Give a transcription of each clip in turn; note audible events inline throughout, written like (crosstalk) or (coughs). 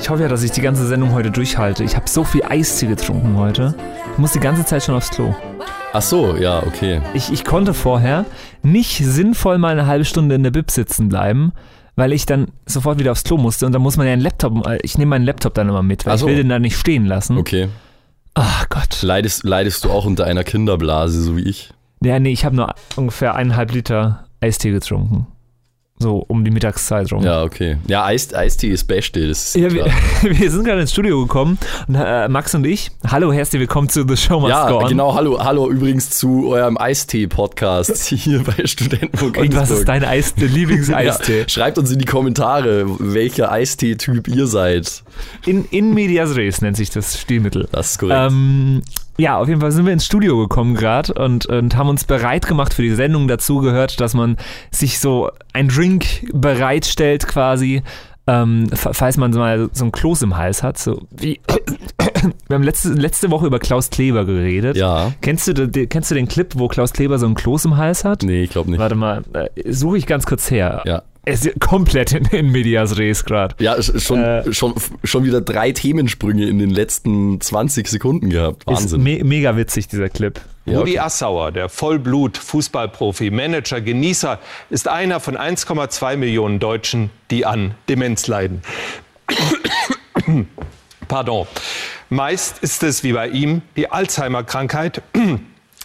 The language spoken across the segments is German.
Ich hoffe ja, dass ich die ganze Sendung heute durchhalte. Ich habe so viel Eistee getrunken heute. Ich muss die ganze Zeit schon aufs Klo. Ach so, ja, okay. Ich, ich konnte vorher nicht sinnvoll mal eine halbe Stunde in der Bib sitzen bleiben, weil ich dann sofort wieder aufs Klo musste und dann muss man ja einen Laptop, äh, ich nehme meinen Laptop dann immer mit, weil so. ich will den da nicht stehen lassen. Okay. Ach Gott. Leidest, leidest du auch unter einer Kinderblase, so wie ich? Ja, nee, ich habe nur ungefähr eineinhalb Liter Eistee getrunken. So um die Mittagszeit rum. Ja, okay. Ja, Eis, Eistee ist Beste, das ist Ja, wir, (laughs) wir sind gerade ins Studio gekommen und äh, Max und ich. Hallo, herzlich willkommen zu The Show Must Ja, genau. Hallo, hallo übrigens zu eurem Eistee-Podcast (laughs) hier bei Studentenfunk. Und was ist dein Eis, Lieblingseistee? (laughs) Ja, schreibt uns in die Kommentare, welcher Eistee-Typ ihr seid. In, in Medias Res nennt sich das Stilmittel. Das ist korrekt. Ähm, ja, auf jeden Fall sind wir ins Studio gekommen gerade und, und haben uns bereit gemacht für die Sendung. Dazu gehört, dass man sich so ein Drink bereitstellt quasi, ähm, fa- falls man mal so ein Kloß im Hals hat. So wie (coughs) wir haben letzte, letzte Woche über Klaus Kleber geredet. ja. Kennst du, de- kennst du den Clip, wo Klaus Kleber so ein Kloß im Hals hat? Nee, ich glaube nicht. Warte mal, äh, suche ich ganz kurz her. Ja. Es ist komplett in, in Medias Res gerade. Ja, sch- schon, Äh. schon, schon wieder drei Themensprünge in den letzten 20 Sekunden gehabt. Ist Wahnsinn. me mega witzig, dieser Clip. Ja, Rudi okay. Assauer, der Vollblut-Fußballprofi, Manager, Genießer, ist einer von 1,2 Millionen Deutschen, die an Demenz leiden. (coughs) Pardon. Meist ist es wie bei ihm die Alzheimer-Krankheit,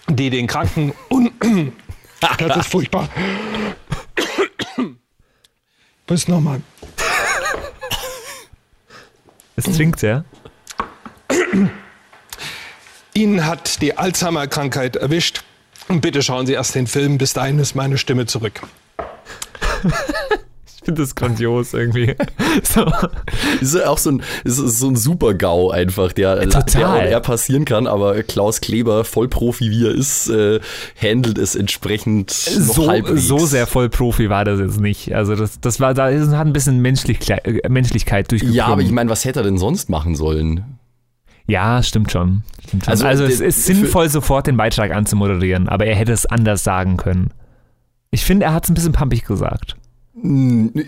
die den Kranken un (coughs) Das ist furchtbar. Bis nochmal. (laughs) Es trinkt er. Ihn hat die Alzheimer-Krankheit erwischt. Und bitte schauen Sie erst den Film. Bis dahin ist meine Stimme zurück. (laughs) Finde das grandios irgendwie. (laughs) So. Ist ja auch so ein, ist so ein Super-GAU einfach, der, Total. der passieren kann, aber Klaus Kleber, Vollprofi wie er ist, äh, handelt es entsprechend So, halbwegs. so sehr voll Profi war das jetzt nicht. Also das, das war, da ist- hat ein bisschen Menschlichkeit, äh, Menschlichkeit durchgekommen. Ja, aber ich meine, was hätte er denn sonst machen sollen? Ja, stimmt schon. Stimmt schon. Also, Also, es der- ist sinnvoll, sofort den Beitrag anzumoderieren, aber er hätte es anders sagen können. Ich finde, er hat es ein bisschen pampig gesagt.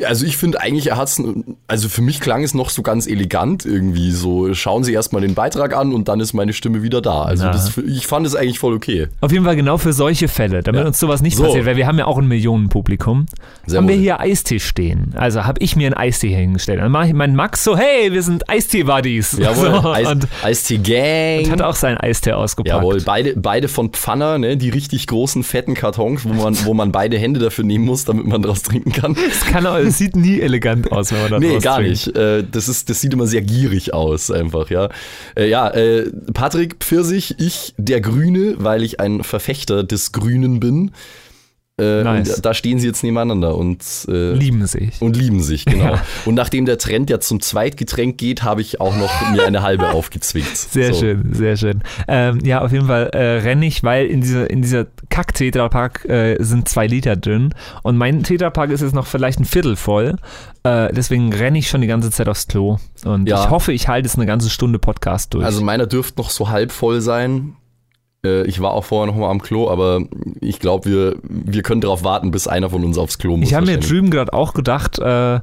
Also ich finde eigentlich, er hat's, also für mich klang es noch so ganz elegant irgendwie. So, schauen Sie erstmal den Beitrag an und dann ist meine Stimme wieder da. Also das, ich fand es eigentlich voll okay. Auf jeden Fall genau für solche Fälle, damit Ja. uns sowas nicht So. passiert, weil wir haben ja auch ein Millionenpublikum. Sehr haben wir wohl. hier Eistee stehen. Also habe ich mir einen Eistee hingestellt. Dann mache ich meinen Max so, hey, wir sind Eistee-Buddies. Jawohl, So, Eis, und Eistee Gang. hat auch seinen Eistee ausgepackt. Jawohl, beide, beide von Pfanner, ne, die richtig großen, fetten Kartons, wo man, wo man beide Hände dafür nehmen muss, damit man draus trinken kann. Es, kann auch, es sieht nie elegant aus, wenn man da Nee, draus gar nicht. Äh, Das, ist, das sieht immer sehr gierig aus, einfach, ja. Äh, Ja, äh, Patrick Pfirsich, ich der Grüne, weil ich ein Verfechter des Grünen bin. Äh, Nice. da stehen sie jetzt nebeneinander und, äh, Lieben sich. und lieben sich, genau. Ja. Und nachdem der Trend ja zum Zweitgetränk geht, habe ich auch noch mir eine halbe (laughs) aufgezwickt. Sehr So. schön, sehr schön. Ähm, ja, auf jeden Fall äh, renne ich, weil in dieser, in dieser Kack-Tetrapack äh, sind zwei Liter drin und mein Tetrapack ist jetzt noch vielleicht ein Viertel voll. Äh, deswegen renne ich schon die ganze Zeit aufs Klo und Ja. ich hoffe, ich halte es eine ganze Stunde Podcast durch. Also meiner dürfte noch so halb voll sein. Äh, Ich war auch vorher noch mal am Klo, aber ich glaube, wir, wir können darauf warten, bis einer von uns aufs Klo muss. ich habe mir drüben gerade auch gedacht, äh,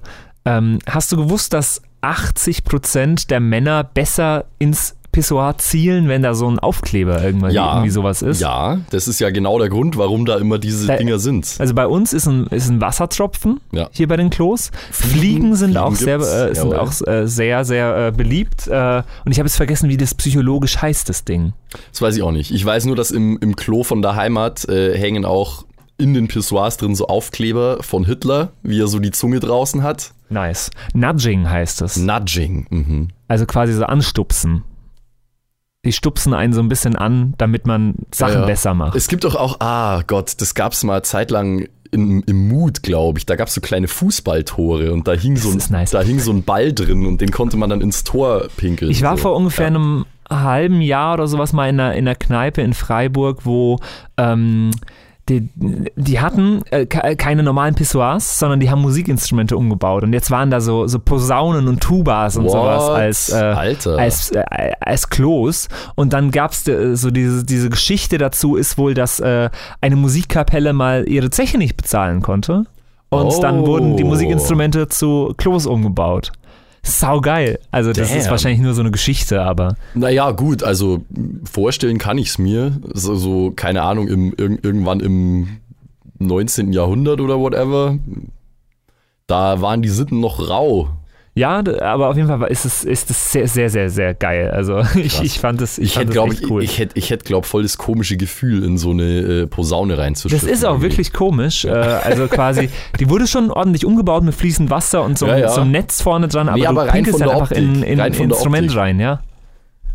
ähm, hast du gewusst, dass 80% der Männer besser ins Pissoir zielen, wenn da so ein Aufkleber irgendwann Ja. irgendwie sowas ist? Ja, das ist ja genau der Grund, warum da immer diese Da- Dinger sind. Also bei uns ist ein, ist ein Wassertropfen Ja. hier bei den Klos. Fliegen, Fliegen- sind Fliegen auch sehr, äh, sind auch äh, sehr, sehr äh, beliebt. Äh, und ich habe jetzt vergessen, wie das psychologisch heißt, das Ding. Das weiß ich auch nicht. Ich weiß nur, dass im, im Klo von der Heimat äh, hängen auch in den Pissoirs drin so Aufkleber von Hitler, wie er so die Zunge draußen hat. Nice. Nudging heißt es. Nudging. Mhm. Also quasi so anstupsen. Die stupsen einen so ein bisschen an, damit man Sachen Ja, ja. besser macht. Es gibt doch auch, ah Gott, das gab's mal zeitlang im, im Mut, glaube ich. Da gab's so kleine Fußballtore und da hing, so ein, nice. da hing so ein Ball drin und den konnte man dann ins Tor pinkeln. Ich war so. vor ungefähr einem halben Jahr oder sowas mal in einer, in einer Kneipe in Freiburg, wo ähm, die, die hatten äh, ke- keine normalen Pissoirs, sondern die haben Musikinstrumente umgebaut. Und jetzt waren da so, so Posaunen und Tubas und What? sowas als, äh, Alter. als, äh, als Klos. Und dann gab es so diese, diese Geschichte dazu, ist wohl, dass äh, eine Musikkapelle mal ihre Zeche nicht bezahlen konnte. Und Oh. dann wurden die Musikinstrumente zu Klos umgebaut. Sau geil. Also das ist Damn. wahrscheinlich nur so eine Geschichte, aber Naja, gut, also vorstellen kann ich es mir. So, so, keine Ahnung, im, irg irgendwann im 19. Jahrhundert oder whatever. Da waren die Sitten noch rau. Ja, aber auf jeden Fall ist es, ist es sehr, sehr, sehr, sehr geil. Also (laughs) ich, ich fand es ich Ich fand hätte, glaube echt ich, cool. ich hätte, ich hätte, glaube voll das komische Gefühl, in so eine äh, Posaune das reinzuschütten. ist auch wirklich komisch. Äh, also (laughs) quasi, die wurde schon ordentlich umgebaut mit fließendem Wasser und so, Ja, ja. so einem Netz vorne dran, aber Nee, du aber rein pinkelst halt der einfach in, Optik. ein Instrument Optik. rein, ja.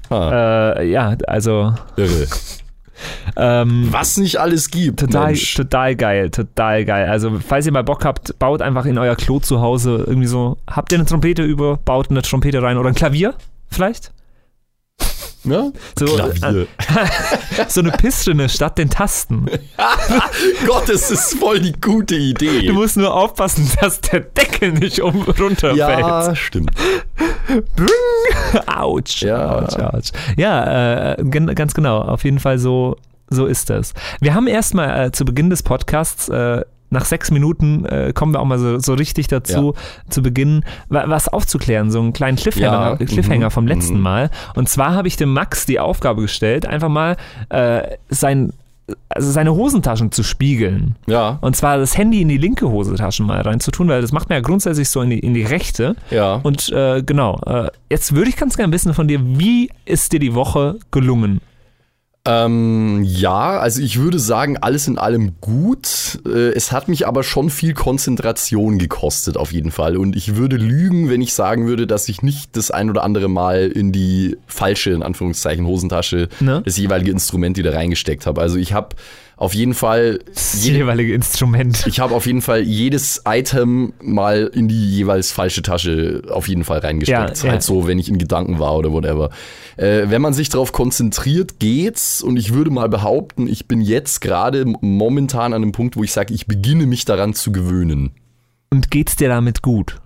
Ha, Äh, ja, also irre. Ähm, Was nicht alles gibt. Total, Mensch. total geil, total geil. Also, falls ihr mal Bock habt, baut einfach in euer Klo zu Hause irgendwie so. Habt ihr eine Trompete über, baut eine Trompete rein oder ein Klavier vielleicht? Ja? So, Klavier. (laughs) So eine Pisstimme statt den Tasten. (laughs) Gott, das ist voll die gute Idee. Du musst nur aufpassen, dass der Deckel nicht um runterfällt. ja, stimmt. Autsch, Ja. Autsch, Autsch. Ja, äh, gen- ganz genau. Auf jeden Fall so, so ist das. Wir haben erstmal äh, zu Beginn des Podcasts, äh, nach sechs Minuten äh, kommen wir auch mal so, so richtig dazu, zu beginnen, wa was aufzuklären, so einen kleinen Cliffhanger, Ja, Cliffhanger mhm, vom letzten mhm. Mal. Und zwar habe ich dem Max die Aufgabe gestellt, einfach mal äh, sein, also seine Hosentaschen zu spiegeln. Ja, Und zwar das Handy in die linke Hosentasche mal reinzutun, weil das macht man ja grundsätzlich so in die, in die rechte. ja. Und äh, genau, äh, jetzt würde ich ganz gerne wissen von dir, wie ist dir die Woche gelungen? Ähm, ja, also ich würde sagen, alles in allem gut. Äh, Es hat mich aber schon viel Konzentration gekostet, auf jeden Fall. Und ich würde lügen, wenn ich sagen würde, dass ich nicht das ein oder andere Mal in die falsche, in Anführungszeichen, Hosentasche Ne? das jeweilige Instrument wieder reingesteckt habe. Also ich habe auf jeden Fall Das jeweilige Instrument. ich habe auf jeden Fall jedes Item mal in die jeweils falsche Tasche auf jeden Fall reingesteckt. Ja, ja. Halt so, wenn ich in Gedanken war oder whatever. Äh, wenn man sich darauf konzentriert, geht's. Und ich würde mal behaupten, ich bin jetzt gerade momentan an einem Punkt, wo ich sage, ich beginne mich daran zu gewöhnen. Und geht's dir damit gut?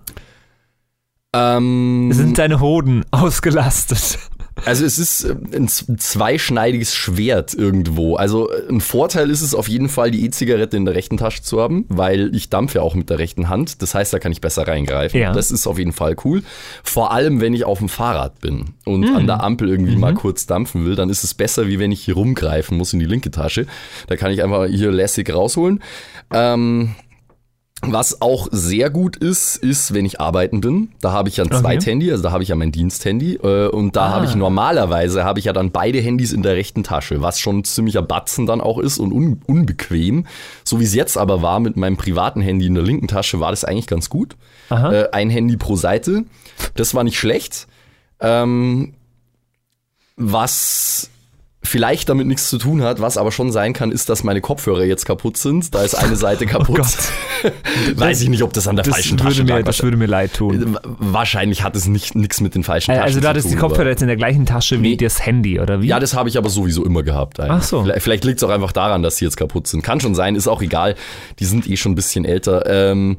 Ähm, Sind deine Hoden (laughs) ausgelastet? Also es ist äh, ein zweischneidiges Schwert irgendwo. Also äh, ein Vorteil ist es auf jeden Fall, die E-Zigarette in der rechten Tasche zu haben, weil ich dampfe ja auch mit der rechten Hand. Das heißt, da kann ich besser reingreifen. Ja. Das ist auf jeden Fall cool. Vor allem, wenn ich auf dem Fahrrad bin und an der Ampel irgendwie mal kurz dampfen will, dann ist es besser, wie wenn ich hier rumgreifen muss in die linke Tasche. Da kann ich einfach hier lässig rausholen. Ähm, was auch sehr gut ist, ist, wenn ich arbeiten bin. Da habe ich ja ein Okay. Zweithandy, also da habe ich ja mein Diensthandy. Äh, und da Ah. habe ich normalerweise, habe ich ja dann beide Handys in der rechten Tasche, was schon ein ziemlicher Batzen dann auch ist und un unbequem. So wie es jetzt aber war mit meinem privaten Handy in der linken Tasche, war das eigentlich ganz gut. Äh, ein Handy pro Seite. Das war nicht schlecht. Ähm, was vielleicht damit nichts zu tun hat, was aber schon sein kann, ist, dass meine Kopfhörer jetzt kaputt sind. Da ist eine Seite (laughs) kaputt. (laughs) Weiß ich nicht, ob das an der Oh Das falschen würde, Tasche mir, lag. das würde mir leid tun. Wahrscheinlich hat es nicht nichts mit den falschen Taschen Also du hattest zu die tun. Kopfhörer aber- jetzt in der gleichen Tasche wie Nee. das Handy, oder wie? Ja, das habe ich aber sowieso immer gehabt. eigentlich. Ach so. Vielleicht, vielleicht liegt es auch einfach daran, dass die jetzt kaputt sind. Kann schon sein, ist auch egal. Die sind eh schon ein bisschen älter. Ähm,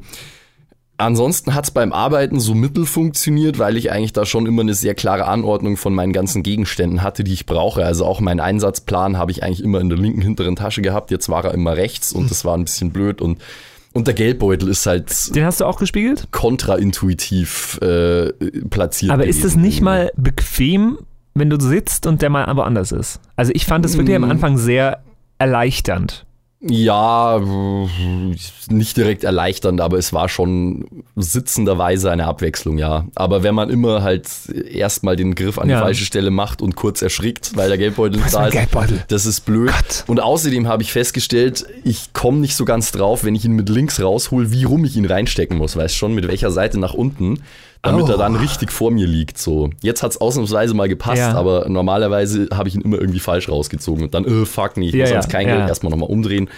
ansonsten hat es beim Arbeiten so mittel funktioniert, weil ich eigentlich da schon immer eine sehr klare Anordnung von meinen ganzen Gegenständen hatte, die ich brauche. Also auch meinen Einsatzplan habe ich eigentlich immer in der linken hinteren Tasche gehabt. Jetzt war er immer rechts und das war ein bisschen blöd. Und, und der Geldbeutel ist halt Den hast du auch gespiegelt? kontraintuitiv äh, platziert. Aber ist das nicht mal bequem, wenn du sitzt und der mal woanders ist? Also ich fand es wirklich am Anfang sehr erleichternd. Ja, nicht direkt erleichternd, aber es war schon sitzenderweise eine Abwechslung, ja. Aber wenn man immer halt erstmal den Griff an Ja. die falsche Stelle macht und kurz erschrickt, weil der Geldbeutel nicht da ist, Geldbeutel? das ist blöd. Gott. Und außerdem habe ich festgestellt, ich komme nicht so ganz drauf, wenn ich ihn mit links raushol, wie rum ich ihn reinstecken muss. Weißt schon, mit welcher Seite nach unten, damit Oh. er dann richtig vor mir liegt. So. Jetzt hat es ausnahmsweise mal gepasst, Ja. aber normalerweise habe ich ihn immer irgendwie falsch rausgezogen und dann, äh, fuck, nee, ich Ja, muss ja, ans kein ja. Geld erstmal nochmal umdrehen.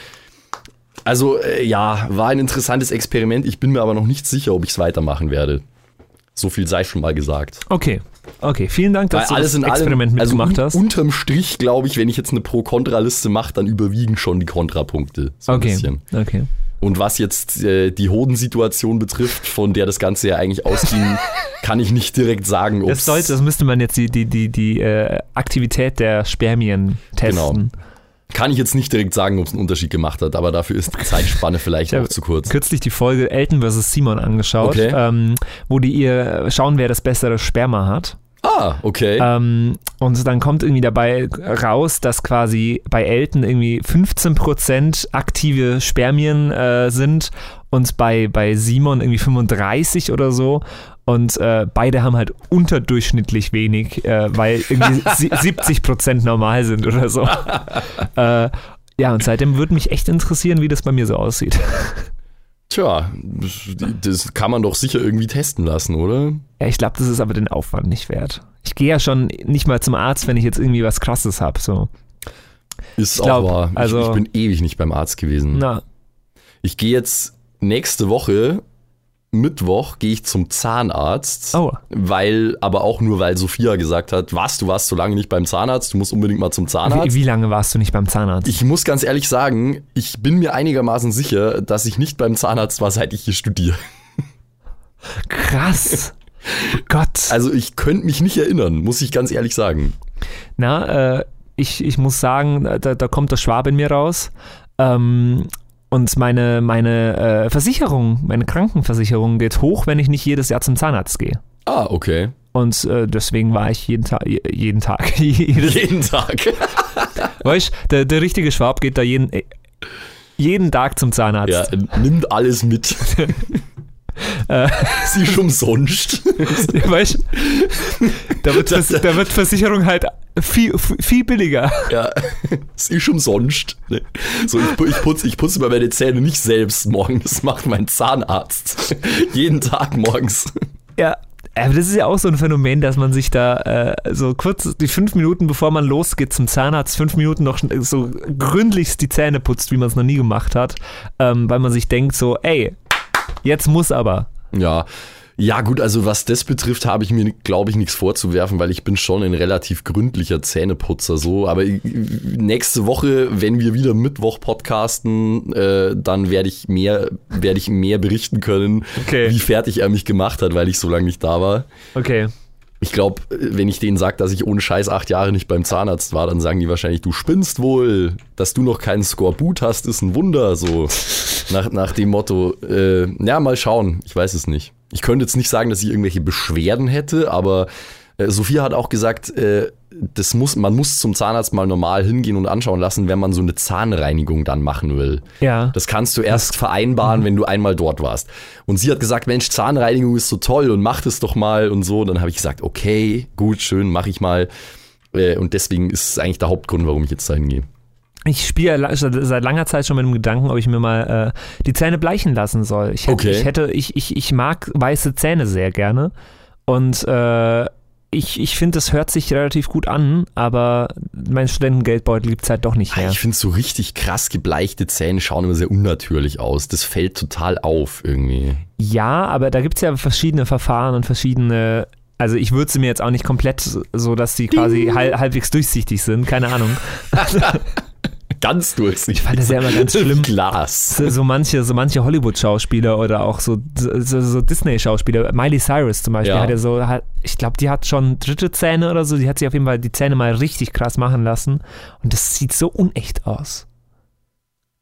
Also äh, ja, war ein interessantes Experiment. Ich bin mir aber noch nicht sicher, ob ich es weitermachen werde. So viel sei schon mal gesagt. Okay. Okay, vielen Dank, dass Weil du alles das in Experiment allem, also mitgemacht hast. unterm Strich, glaube ich, wenn ich jetzt eine Pro-Kontra-Liste mache, dann überwiegen schon die Kontrapunkte. So ein Okay, bisschen. okay. Und was jetzt äh, die Hodensituation betrifft, von der das Ganze ja eigentlich ausging, (laughs) kann ich nicht direkt sagen, ob Das, sollte, das müsste man jetzt die, die, die, die äh, Aktivität der Spermien testen. kann ich jetzt nicht direkt sagen, ob es einen Unterschied gemacht hat, aber dafür ist die Zeitspanne vielleicht Ich auch zu kurz. kürzlich die Folge Elton vs. Simon angeschaut, Okay. ähm, wo die ihr schauen, wer das bessere Sperma hat. Ah, okay. Ähm, und dann kommt irgendwie dabei raus, dass quasi bei Elton irgendwie 15% aktive Spermien äh, sind und bei, bei Simon irgendwie 35 oder so. Und äh, beide haben halt unterdurchschnittlich wenig, äh, weil irgendwie (laughs) sie- 70% normal sind oder so. (laughs) äh, ja, und seitdem würde mich echt interessieren, wie das bei mir so aussieht. Tja, das, kann man doch sicher irgendwie testen lassen, oder? Ja, ich glaube, das ist aber den Aufwand nicht wert. Ich gehe ja schon nicht mal zum Arzt, wenn ich jetzt irgendwie was Krasses habe. So. Ist Ich glaub, auch wahr. Ich, also- ich bin ewig nicht beim Arzt gewesen. Na, Ich gehe jetzt nächste Woche, Mittwoch, gehe ich zum Zahnarzt. Oh. Weil, aber auch nur, weil Sophia gesagt hat, was, du warst so lange nicht beim Zahnarzt, du musst unbedingt mal zum wie, Zahnarzt. wie lange warst du nicht beim Zahnarzt? Ich muss ganz ehrlich sagen, ich bin mir einigermaßen sicher, dass ich nicht beim Zahnarzt war, seit ich hier studiere. (laughs) Krass. Oh Gott. Also ich könnte mich nicht erinnern, muss ich ganz ehrlich sagen. Na, äh, ich, ich muss sagen, da, da kommt der Schwab in mir raus. Ähm, und meine, meine äh, Versicherung, meine Krankenversicherung geht hoch, wenn ich nicht jedes Jahr zum Zahnarzt gehe. Ah, okay. Und äh, deswegen war ich jeden, Ta jeden Tag, (laughs) jedes, Jeden Tag. (laughs) weißt, der, der richtige Schwab geht da jeden, äh, jeden Tag zum Zahnarzt. Ja, nimmt alles mit. (laughs) Äh. Sie ist umsonst. Weißt, da wird, Vers da wird Versicherung halt viel, viel billiger. Ja, es ist umsonst. ne? So, ich, ich putze ich putze mir meine Zähne nicht selbst morgen, das macht mein Zahnarzt. Jeden Tag morgens. Ja, aber das ist ja auch so ein Phänomen, dass man sich da äh, so kurz die fünf Minuten, bevor man losgeht zum Zahnarzt, fünf Minuten noch so gründlichst die Zähne putzt, wie man es noch nie gemacht hat, ähm, weil man sich denkt so, ey, jetzt muss aber. Ja. Ja, gut, also was das betrifft, habe ich mir, glaube ich, nichts vorzuwerfen, weil ich bin schon ein relativ gründlicher Zähneputzer so. Aber nächste Woche, wenn wir wieder Mittwoch podcasten, äh, dann werde ich mehr, werde ich mehr berichten können, Okay. wie fertig er mich gemacht hat, weil ich so lange nicht da war. Okay. Ich glaube, wenn ich denen sage, dass ich ohne Scheiß acht Jahre nicht beim Zahnarzt war, dann sagen die wahrscheinlich, du spinnst wohl. Dass du noch keinen Skorbut hast, ist ein Wunder. So nach, nach dem Motto, äh, ja, mal schauen. Ich weiß es nicht. Ich könnte jetzt nicht sagen, dass ich irgendwelche Beschwerden hätte, aber äh, Sophia hat auch gesagt, äh, das muss, man muss zum Zahnarzt mal normal hingehen und anschauen lassen, wenn man so eine Zahnreinigung dann machen will. Ja. Das kannst du erst vereinbaren, wenn du einmal dort warst. Und sie hat gesagt, Mensch, Zahnreinigung ist so toll und mach das doch mal und so. Dann habe ich gesagt, okay, gut, schön, mach ich mal. Äh, Und deswegen ist es eigentlich der Hauptgrund, warum ich jetzt da hingehe. Ich spiele seit langer Zeit schon mit dem Gedanken, ob ich mir mal äh, die Zähne bleichen lassen soll. Ich hätte, Okay. ich, hätte ich, ich, ich mag weiße Zähne sehr gerne. Und äh, ich, ich finde, das hört sich relativ gut an, aber mein Studentengeldbeutel gibt es halt doch nicht mehr. Ich finde so richtig krass gebleichte Zähne schauen immer sehr unnatürlich aus. Das fällt total auf irgendwie. Ja, aber da gibt es ja verschiedene Verfahren und verschiedene. Also ich würde sie mir jetzt auch nicht komplett so, dass sie quasi halb, halbwegs durchsichtig sind, keine Ahnung. (laughs) (laughs) Ganz durchsichtig. Ich fand das ja immer ganz (laughs) schlimm. Glas. So, so manche, so manche Hollywood-Schauspieler oder auch so, so, so Disney-Schauspieler, Miley Cyrus zum Beispiel, Ja. hat ja so, hat, ich glaube, die hat schon dritte Zähne oder so, die hat sich auf jeden Fall die Zähne mal richtig krass machen lassen und das sieht so unecht aus.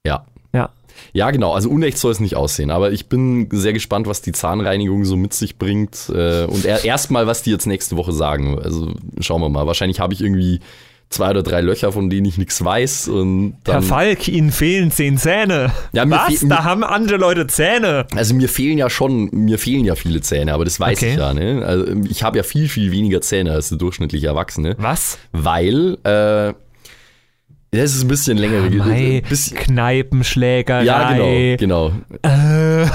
Ja. Ja. Ja, genau. Also unecht soll es nicht aussehen. Aber ich bin sehr gespannt, was die Zahnreinigung so mit sich bringt. Äh, Und er- erstmal, was die jetzt nächste Woche sagen. Also schauen wir mal. Wahrscheinlich habe ich irgendwie zwei oder drei Löcher, von denen ich nichts weiß. Und Herr dann, Falk, Ihnen fehlen zehn Zähne. Ja, Was? Da haben andere Leute Zähne. also mir fehlen ja schon, mir fehlen ja viele Zähne, aber das weiß Okay. ich ja. Ne? Also ich habe ja viel, viel weniger Zähne als der durchschnittliche Erwachsene. Was? Weil, äh, das ist ein bisschen längere Mei, bisschen, Kneipenschlägerei. Ja, genau, genau. Äh,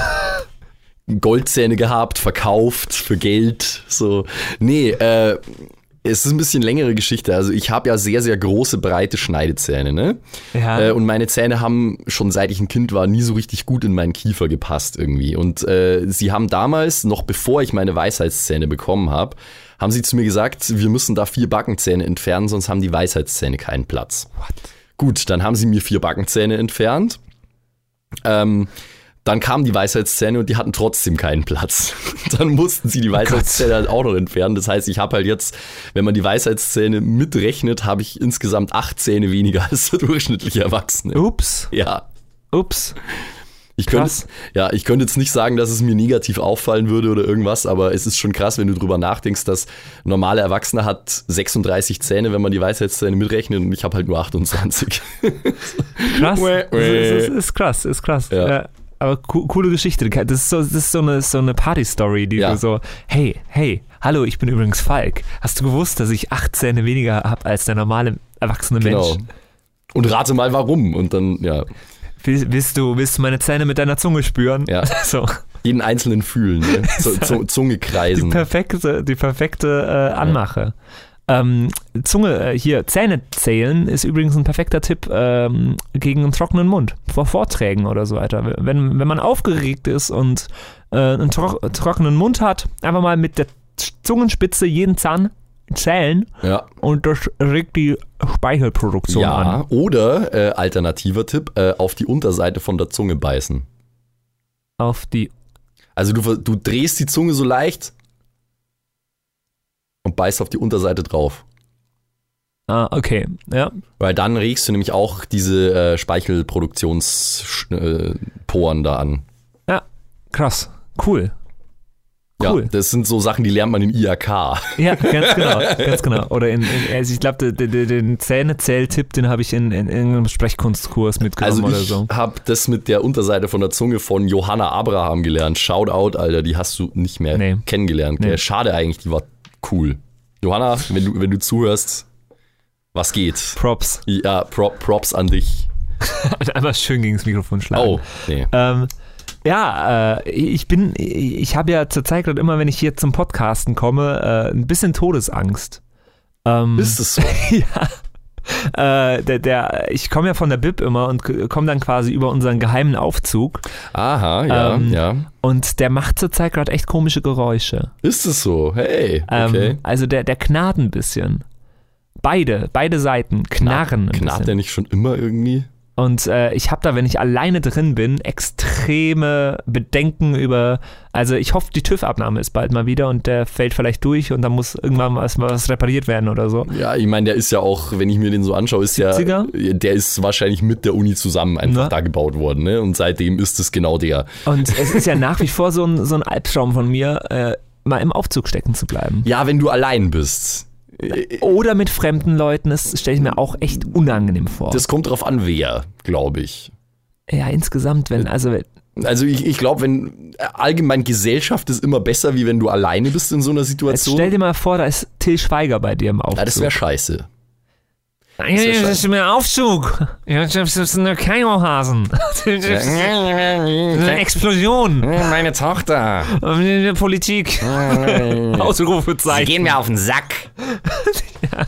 Goldzähne gehabt, verkauft für Geld, so. Nee, äh, es ist ein bisschen längere Geschichte. Also ich habe ja sehr, sehr große, breite Schneidezähne, ne? Ja. Äh, und meine Zähne haben schon seit ich ein Kind war nie so richtig gut in meinen Kiefer gepasst irgendwie. Und äh, sie haben damals, noch bevor ich meine Weisheitszähne bekommen habe, haben sie zu mir gesagt, wir müssen da vier Backenzähne entfernen, sonst haben die Weisheitszähne keinen Platz. Gut, dann haben sie mir vier Backenzähne entfernt. Ähm, dann kamen die Weisheitszähne und die hatten trotzdem keinen Platz. (laughs) Dann mussten sie die Weisheitszähne halt auch noch entfernen. Das heißt, ich habe halt jetzt, wenn man die Weisheitszähne mitrechnet, habe ich insgesamt acht Zähne weniger (laughs) als der durchschnittliche Erwachsene. Ups, Ja. ups. Ich könnte, ja, ich könnte jetzt nicht sagen, dass es mir negativ auffallen würde oder irgendwas, aber es ist schon krass, wenn du drüber nachdenkst, dass ein normaler Erwachsener hat 36 Zähne, wenn man die Weisheitszähne mitrechnet und ich habe halt nur 28. (laughs) Krass. Das ist, ist, ist krass, ist krass. Ja. Ja. Aber co coole Geschichte. Das ist so, das ist so eine, so eine Party-Story, die Ja. du so, hey, hey, hallo, ich bin übrigens Falk. Hast du gewusst, dass ich acht Zähne weniger habe als der normale erwachsene Genau. Mensch? Und rate mal warum. Und dann, ja, Willst, du, willst du meine Zähne mit deiner Zunge spüren? Ja. (laughs) So, jeden einzelnen fühlen, ne? (laughs) Zu, zu, Zunge die kreisen. perfekte, die perfekte äh, Anmache. Ähm, Zunge, äh, hier, Zähne zählen ist übrigens ein perfekter Tipp ähm, gegen einen trockenen Mund, vor Vorträgen oder so weiter. Wenn, wenn man aufgeregt ist und äh, einen tro trockenen Mund hat, einfach mal mit der Zungenspitze jeden Zahn zählen Ja. und das regt die Speichelproduktion Ja, an. oder äh, alternativer Tipp, äh, auf die Unterseite von der Zunge beißen. Auf die. Also du, du drehst die Zunge so leicht und beißt auf die Unterseite drauf. Ah, okay. Ja. Weil dann regst du nämlich auch diese äh, Speichelproduktionsporen äh, da an. Ja. Krass. Cool. Cool. Ja, das sind so Sachen, die lernt man im IAK. Ja, ganz genau, (laughs) ganz genau. Oder in, in also ich glaube, den, den, den Zähnezähl-Tipp, den habe ich in, in irgendeinem Sprechkunstkurs mitgenommen Also oder ich so. habe das mit der Unterseite von der Zunge von Johanna Abraham gelernt. Shoutout, Alter, die hast du nicht mehr Nee. kennengelernt. Nee. Schade eigentlich, die war cool. Johanna, wenn du, wenn du zuhörst, was geht? Props. Ja, Prop, Props an dich. Und (laughs) einmal schön gegen das Mikrofon schlagen. Oh, nee. Ähm, ja, äh, ich bin, ich habe ja zurzeit gerade immer, wenn ich hier zum Podcasten komme, äh, ein bisschen Todesangst. Ähm, Ist es so? (laughs) ja. (laughs) Äh, der, der, ich komme ja von der Bib immer und komme dann quasi über unseren geheimen Aufzug Aha, ja, Ähm, ja. und der macht zurzeit gerade echt komische Geräusche. Ist es so? Hey, okay. Ähm, also der, der knarrt ein bisschen. Beide, beide Seiten knarren. ein Knarrt bisschen. der nicht schon immer irgendwie? Und äh, ich habe da, wenn ich alleine drin bin, extreme Bedenken über. Also ich hoffe, die TÜV-Abnahme ist bald mal wieder und der fällt vielleicht durch und dann muss irgendwann mal was repariert werden oder so. Ja, ich meine, der ist ja auch, wenn ich mir den so anschaue, ist ja, 70er? der ist wahrscheinlich mit der Uni zusammen einfach Na. da gebaut worden, ne? Und seitdem ist es genau der. Und es ist ja nach wie vor so ein, so ein Albtraum von mir, äh, mal im Aufzug stecken zu bleiben. Ja, wenn du allein bist. Oder mit fremden Leuten, das stelle ich mir auch echt unangenehm vor. Das kommt drauf an, wer, glaube ich. ja, insgesamt, wenn, also Also ich, ich glaube, wenn allgemein Gesellschaft ist immer besser, wie wenn du alleine bist in so einer jetzt Situation. stell dir mal vor, da ist Till Schweiger bei dir im Aufzug. ja, das wäre scheiße. Ja, wär das ist mir Aufzug. Ja, das ist eine. (laughs) Das ist eine Explosion. Meine Tochter. Politik. (laughs) Ausrufezeichen. mir auf den Sack. (laughs)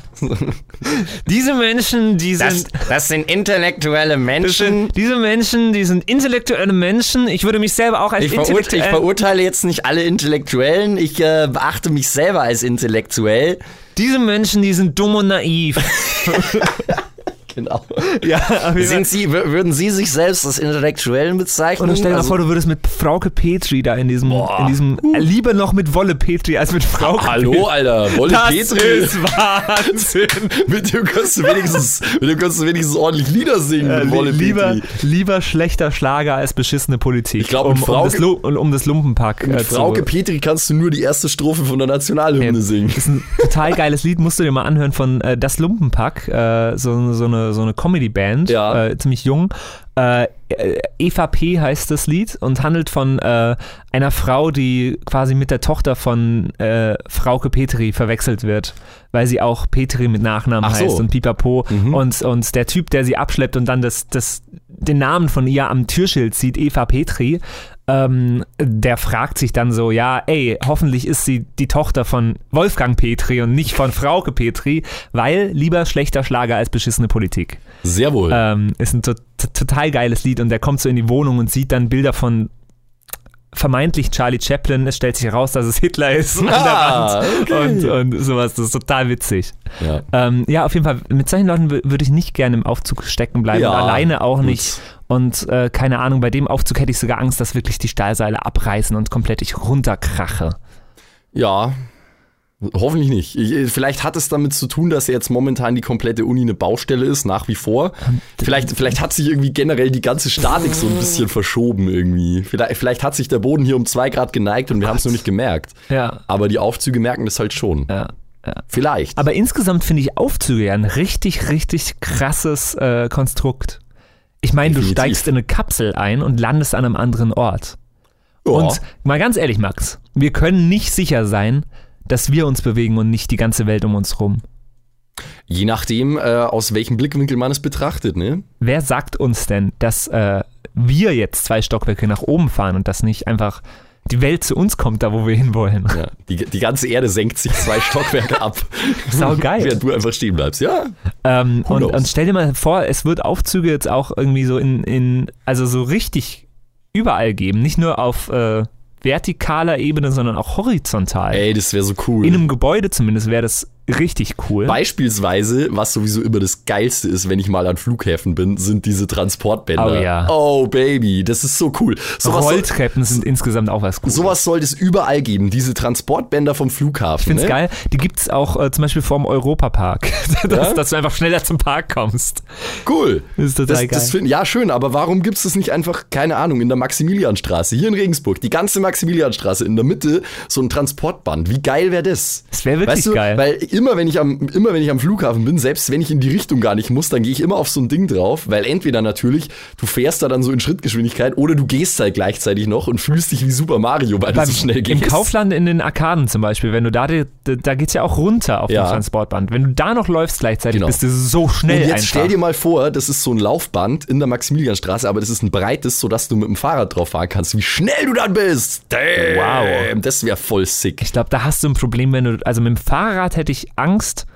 Diese Menschen, die Das, sind. das sind intellektuelle Das Menschen. sind, diese Menschen, die sind intellektuelle Menschen. Ich würde mich selber auch als Ich, verurte, ich intellektuell. verurteile jetzt nicht alle Intellektuellen. Ich äh, beachte mich selber als intellektuell. Diese Menschen, die sind dumm und naiv. (laughs) Genau. (laughs) ja. Sind Sie, wür- würden Sie sich selbst als Intellektuellen bezeichnen? Und stell dir mal Also- vor, du würdest mit Frauke Petri da in diesem, Boah. in diesem äh, lieber noch mit Wolle Petri als mit Frauke (laughs) Hallo, Alter. Wolle Das Petri. ist Wahnsinn. (laughs) Mit dem kannst du wenigstens, mit dem kannst du wenigstens ordentlich Lieder singen. Äh, mit Wolle li- lieber, Petri. lieber schlechter Schlager als beschissene Politik. Ich glaub, um, um, Frauke- das, um, um das Lumpenpack Mit äh, Frauke Petri kannst du nur die erste Strophe von der Nationalhymne singen. ist ein total geiles Lied, musst du dir mal anhören von äh, Das Lumpenpack, äh, so, so eine, so eine Comedy-Band, Ja. äh, ziemlich jung. Äh, äh, Eva P. heißt das Lied und handelt von äh, einer Frau, die quasi mit der Tochter von äh, Frauke Petri verwechselt wird, weil sie auch Petri mit Nachnamen Ach so. heißt und pipapo. Mhm. Und, und der Typ, der sie abschleppt und dann das, das den Namen von ihr am Türschild sieht, Eva Petri, ähm, der fragt sich dann so, ja, ey, hoffentlich ist sie die Tochter von Wolfgang Petri und nicht von Frauke Petri, weil lieber schlechter Schlager als beschissene Politik. Sehr wohl. Ähm, ist ein to total geiles Lied und der kommt so in die Wohnung und sieht dann Bilder von vermeintlich Charlie Chaplin. Es stellt sich heraus, dass es Hitler ist (laughs) an Ah, der Wand und, und sowas. Das ist total witzig. ja. Ähm, ja, auf jeden Fall, mit solchen Leuten wür- würde ich nicht gerne im Aufzug stecken bleiben. Ja, und alleine auch gut. nicht. Und äh, keine Ahnung, bei dem Aufzug hätte ich sogar Angst, dass wirklich die Stahlseile abreißen und komplett ich runterkrache. Ja, hoffentlich nicht. Ich, vielleicht hat es damit zu tun, dass jetzt momentan die komplette Uni eine Baustelle ist, nach wie vor. Vielleicht, vielleicht hat sich irgendwie generell die ganze Statik so ein bisschen verschoben irgendwie. Vielleicht, vielleicht hat sich der Boden hier um zwei Grad geneigt und wir haben es nur nicht gemerkt. Ja, Aber die Aufzüge merken das halt schon. ja. Vielleicht. Aber insgesamt finde ich Aufzüge ja ein richtig, richtig krasses äh, Konstrukt. Ich meine, du steigst in eine Kapsel ein und landest an einem anderen Ort. Ja. Und mal ganz ehrlich, Max, wir können nicht sicher sein, dass wir uns bewegen und nicht die ganze Welt um uns rum. Je nachdem, äh, aus welchem Blickwinkel man es betrachtet, ne? Wer sagt uns denn, dass äh, wir jetzt zwei Stockwerke nach oben fahren und dass nicht einfach die Welt zu uns kommt, da wo wir hinwollen? Ja. Die, die ganze Erde senkt sich zwei (laughs) Stockwerke ab. Sau geil. Während du einfach stehen bleibst. Ja. Ähm, und, und stell dir mal vor, es wird Aufzüge jetzt auch irgendwie so in, in also so richtig überall geben. Nicht nur auf äh, vertikaler Ebene, sondern auch horizontal. Ey, das wäre so cool. In einem Gebäude zumindest wäre das richtig cool. Beispielsweise, was sowieso immer das Geilste ist, wenn ich mal an Flughäfen bin, sind diese Transportbänder. Oh ja. Oh Baby, das ist so cool. Soll, Rolltreppen sind insgesamt auch was Gutes. sowas soll es überall geben, diese Transportbänder vom Flughafen. Ich finde es ne? geil. Die gibt es auch äh, zum Beispiel vorm Europapark. (laughs) dass, Ja? dass du einfach schneller zum Park kommst. Cool. Das ist total das, das geil. find, ja, schön, aber warum gibt es das nicht einfach, keine Ahnung, in der Maximilianstraße, hier in Regensburg, die ganze Maximilianstraße, in der Mitte so ein Transportband. Wie geil wäre das? Das wäre wirklich Weißt du, geil. weil immer wenn ich am immer wenn ich am Flughafen bin, selbst wenn ich in die Richtung gar nicht muss, dann gehe ich immer auf so ein Ding drauf, weil entweder natürlich du fährst da dann so in Schrittgeschwindigkeit oder du gehst halt gleichzeitig noch und fühlst dich wie Super Mario, weil du so schnell Im gehst. Kaufland in den Arkaden zum Beispiel, wenn du da, da, da geht es ja auch runter auf Ja. dem Transportband. Wenn du da noch läufst gleichzeitig, Genau. bist du so schnell und jetzt einfach. stell dir mal vor, das ist so ein Laufband in der Maximilianstraße, aber das ist ein breites, sodass du mit dem Fahrrad drauf fahren kannst. Wie schnell du dann bist! Damn, Wow. Das wäre voll sick. ich glaube, da hast du ein Problem, wenn du, also mit dem Fahrrad hätte ich Angst,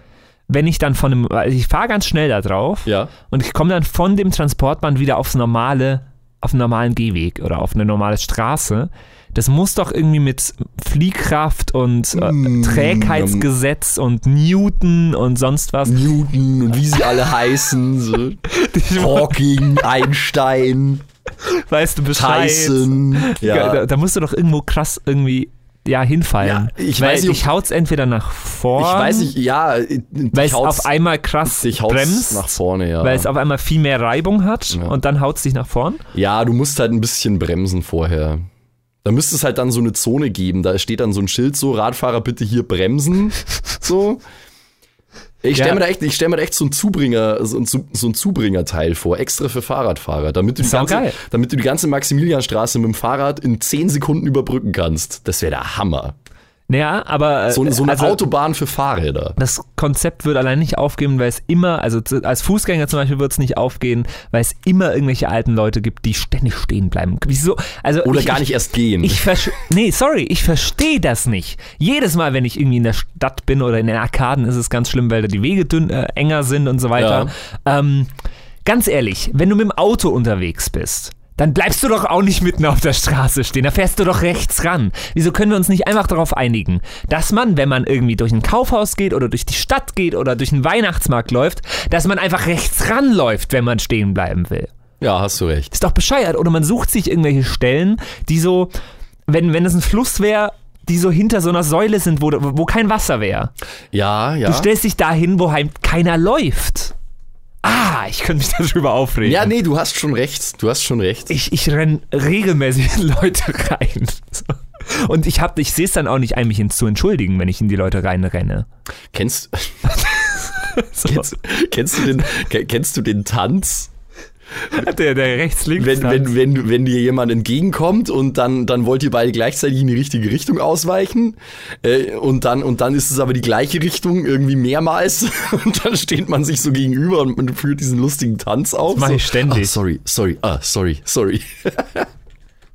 wenn ich dann von einem, also ich fahre ganz schnell da drauf Ja. und ich komme dann von dem Transportband wieder aufs normale, auf einen normalen Gehweg oder auf eine normale Straße. Das muss doch irgendwie mit Fliehkraft und äh, Mm, Trägheitsgesetz und Newton und sonst was. Newton und wie sie alle heißen. So. (laughs) Hawking, Einstein, weißt du Bescheid. Tyson. Ja. Da, da musst du doch irgendwo krass irgendwie ja, hinfallen. Ja, ich Weil weiß nicht, dich haut's entweder nach vorn, Ich weiß nicht, ja. weil es auf einmal krass dich haut's bremst, nach vorne, ja. weil es auf einmal viel mehr Reibung hat Ja. und dann haut es dich nach vorn. Ja, du musst halt ein bisschen bremsen vorher. Da müsste es halt dann so eine Zone geben. Da steht dann so ein Schild so, Radfahrer bitte hier bremsen. (laughs) so. Ich stelle mir da echt, ich stell mir da echt so ein Zubringer, so so ein Zubringerteil vor, extra für Fahrradfahrer, damit du, die ganze, damit du die ganze Maximilianstraße mit dem Fahrrad in 10 Sekunden überbrücken kannst. Das wäre der Hammer. Naja, aber äh, So, so eine also, Autobahn für Fahrräder. das Konzept wird allein nicht aufgehen, weil es immer, also als Fußgänger zum Beispiel wird es nicht aufgehen, weil es immer irgendwelche alten Leute gibt, die ständig stehen bleiben. Wieso? Also Oder ich, gar nicht erst gehen. Ich nee, sorry, ich verstehe das nicht. Jedes Mal, wenn ich irgendwie in der Stadt bin oder in den Arkaden, ist es ganz schlimm, weil da die Wege dünn, äh, enger sind und so weiter. Ähm, ganz ehrlich, wenn du mit dem Auto unterwegs bist, dann bleibst du doch auch nicht mitten auf der Straße stehen. Da fährst du doch rechts ran. Wieso können wir uns nicht einfach darauf einigen, dass man, wenn man irgendwie durch ein Kaufhaus geht oder durch die Stadt geht oder durch einen Weihnachtsmarkt läuft, dass man einfach rechts ranläuft, wenn man stehen bleiben will? ja, hast du recht. Ist doch bescheuert. Oder man sucht sich irgendwelche Stellen, die so, wenn, wenn es ein Fluss wäre, die so hinter so einer Säule sind, wo, wo kein Wasser wäre. Ja, ja. Du stellst dich da hin, wo halt keiner läuft. Ah, ich könnte mich (laughs) darüber aufregen. Ja, nee, du hast schon recht. Du hast schon recht. Ich, ich renn regelmäßig in Leute (laughs) rein. Und ich, hab- ich sehe es dann auch nicht ein, mich ins zu entschuldigen, wenn ich in die Leute reinrenne. Kennst, So. (laughs) kennst, kennst, du den, ke- kennst du den Tanz? Der, der rechts-links. wenn, wenn, wenn, wenn dir jemand entgegenkommt und dann, dann wollt ihr beide gleichzeitig in die richtige Richtung ausweichen äh, und, dann, und dann ist es aber die gleiche Richtung irgendwie mehrmals (laughs) und dann steht man sich so gegenüber und man führt diesen lustigen Tanz auf. Das mach so, ich ständig. Ah, sorry, sorry, ah, sorry, sorry. (laughs)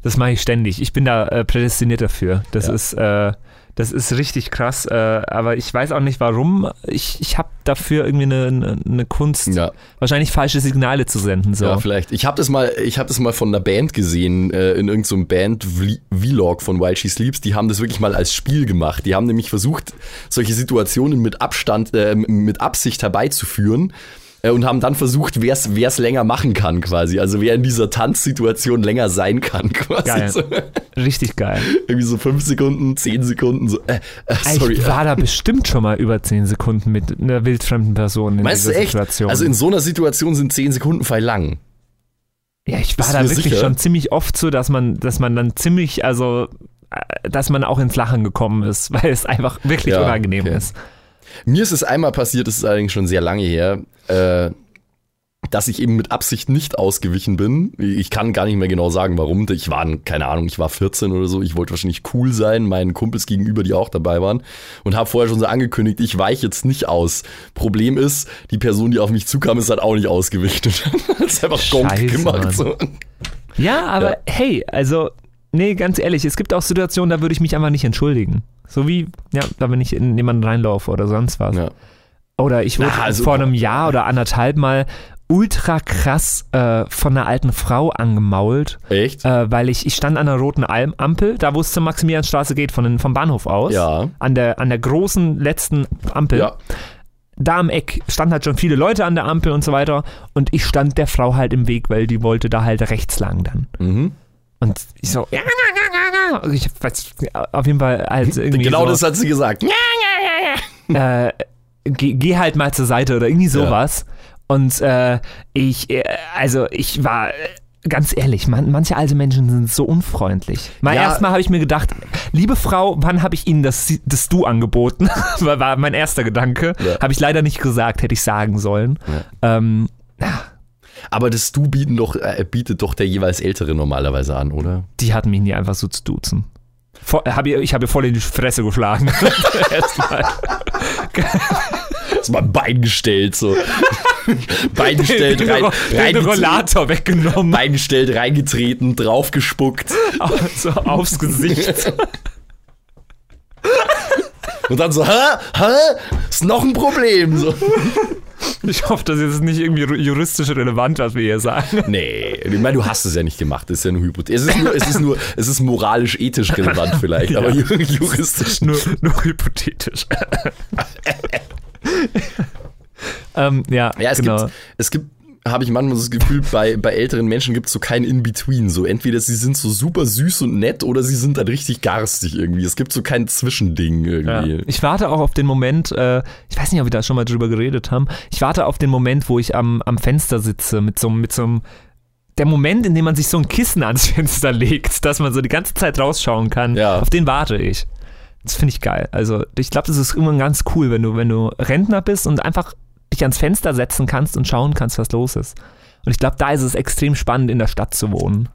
Das mache ich ständig. Ich bin da äh, prädestiniert dafür. Das Ja. ist, äh, das ist richtig krass. Äh, aber ich weiß auch nicht warum. Ich, ich habe dafür irgendwie eine, eine, Kunst, Ja. wahrscheinlich falsche Signale zu senden. So. Ja, vielleicht. Ich habe das mal, ich habe das mal von einer Band gesehen, äh, in irgendeinem so Band-Vlog von While She Sleeps. Die haben das wirklich mal als Spiel gemacht. Die haben nämlich versucht, solche Situationen mit Abstand, äh, mit Absicht herbeizuführen. Äh, Und haben dann versucht, wer es länger machen kann, quasi. Also wer in dieser Tanzsituation länger sein kann, (laughs) quasi. Geil. So, Richtig geil. irgendwie so fünf Sekunden, zehn Sekunden, so, äh, äh, sorry. Ich war da bestimmt schon mal über 10 Sekunden mit einer wildfremden Person in Meinst du dieser echt? Situation. Also in so einer Situation sind zehn Sekunden voll lang. ja, ich war Bist da du wirklich sicher? schon ziemlich oft so, dass man, dass man dann ziemlich, also äh, dass man auch ins Lachen gekommen ist, (laughs) weil es einfach wirklich Ja, unangenehm okay. ist. Mir ist es einmal passiert, das ist allerdings schon sehr lange her, äh, dass ich eben mit Absicht nicht ausgewichen bin. Ich kann gar nicht mehr genau sagen, warum. Ich war, keine Ahnung, ich war 14 oder so. Ich wollte wahrscheinlich cool sein, meinen Kumpels gegenüber, die auch dabei waren. Und habe vorher schon so angekündigt, ich weiche jetzt nicht aus. Problem ist, die Person, die auf mich zukam, ist halt auch nicht ausgewichen. Und (laughs) hat es einfach Scheiße, gemacht. Mann. So. Ja, aber Ja. hey, also, nee, ganz ehrlich, es gibt auch Situationen, da würde ich mich einfach nicht entschuldigen. So wie, ja, da wenn ich in jemanden reinlaufe oder sonst was. Ja. Oder ich wurde Na, also- vor einem Jahr oder anderthalb mal ultra krass äh, von einer alten Frau angemault, Echt? äh, weil ich, ich stand an einer roten Alm Ampel, da wo es zur Maximilianstraße geht, von, den- vom Bahnhof aus. Ja. An der, an der großen letzten Ampel. Ja. Da am Eck standen halt schon viele Leute an der Ampel und so weiter. Und ich stand der Frau halt im Weg, weil die wollte da halt rechts lang dann. Mhm. Und ich so, ja, ja, ja, ja. Ich weiß, auf jeden Fall halt (laughs) irgendwie Genau so, das hat sie gesagt. äh, geh, geh halt mal zur Seite oder irgendwie sowas. Und äh, ich, äh, also ich war, äh, ganz ehrlich, man, manche alte Menschen sind so unfreundlich. Mal Ja. erstmal habe ich mir gedacht, liebe Frau, wann habe ich Ihnen das, das Du angeboten? (laughs) war, war mein erster Gedanke. Ja. Habe ich leider nicht gesagt, hätte ich sagen sollen. Ähm, Aber das Du bieten doch, äh, bietet doch der jeweils Ältere normalerweise an, oder? die hatten mich nie einfach so zu duzen. Vor, hab ihr, ich habe voll in die Fresse geschlagen. (laughs) Erstmal. Hast mal ein Bein gestellt, so. Bein gestellt, den, rein, den reingetreten, Rollator weggenommen. Bein gestellt, reingetreten, draufgespuckt. so aufs Gesicht. (laughs) Und dann so, hä? Hä? Ist noch ein Problem. So. Ich hoffe, das ist nicht irgendwie juristisch relevant, was wir hier sagen. Nee, ich meine, du hast es ja nicht gemacht, das ist ja nur Hypothese. Es ist nur, es ist nur, es ist moralisch, ethisch relevant vielleicht, aber ju- juristisch Nur, nur hypothetisch. (laughs) ähm, ja, Ja, es genau. gibt, es gibt, habe ich manchmal das Gefühl, bei, bei älteren Menschen gibt es so kein In-Between. So entweder sie sind so super süß und nett oder sie sind dann richtig garstig irgendwie. Es gibt so kein Zwischending Ja. irgendwie. Ich warte auch auf den Moment, äh, ich weiß nicht, ob wir da schon mal drüber geredet haben, ich warte auf den Moment, wo ich am, am Fenster sitze mit so, mit so einem, der Moment, in dem man sich so ein Kissen ans (laughs) Fenster legt, dass man so die ganze Zeit rausschauen kann, Ja. auf den warte ich. Das finde ich geil. Also ich glaube, das ist irgendwann ganz cool, wenn du, wenn du Rentner bist und einfach dich ans Fenster setzen kannst und schauen kannst, was los ist. Und ich glaube, da ist es extrem spannend, in der Stadt zu wohnen.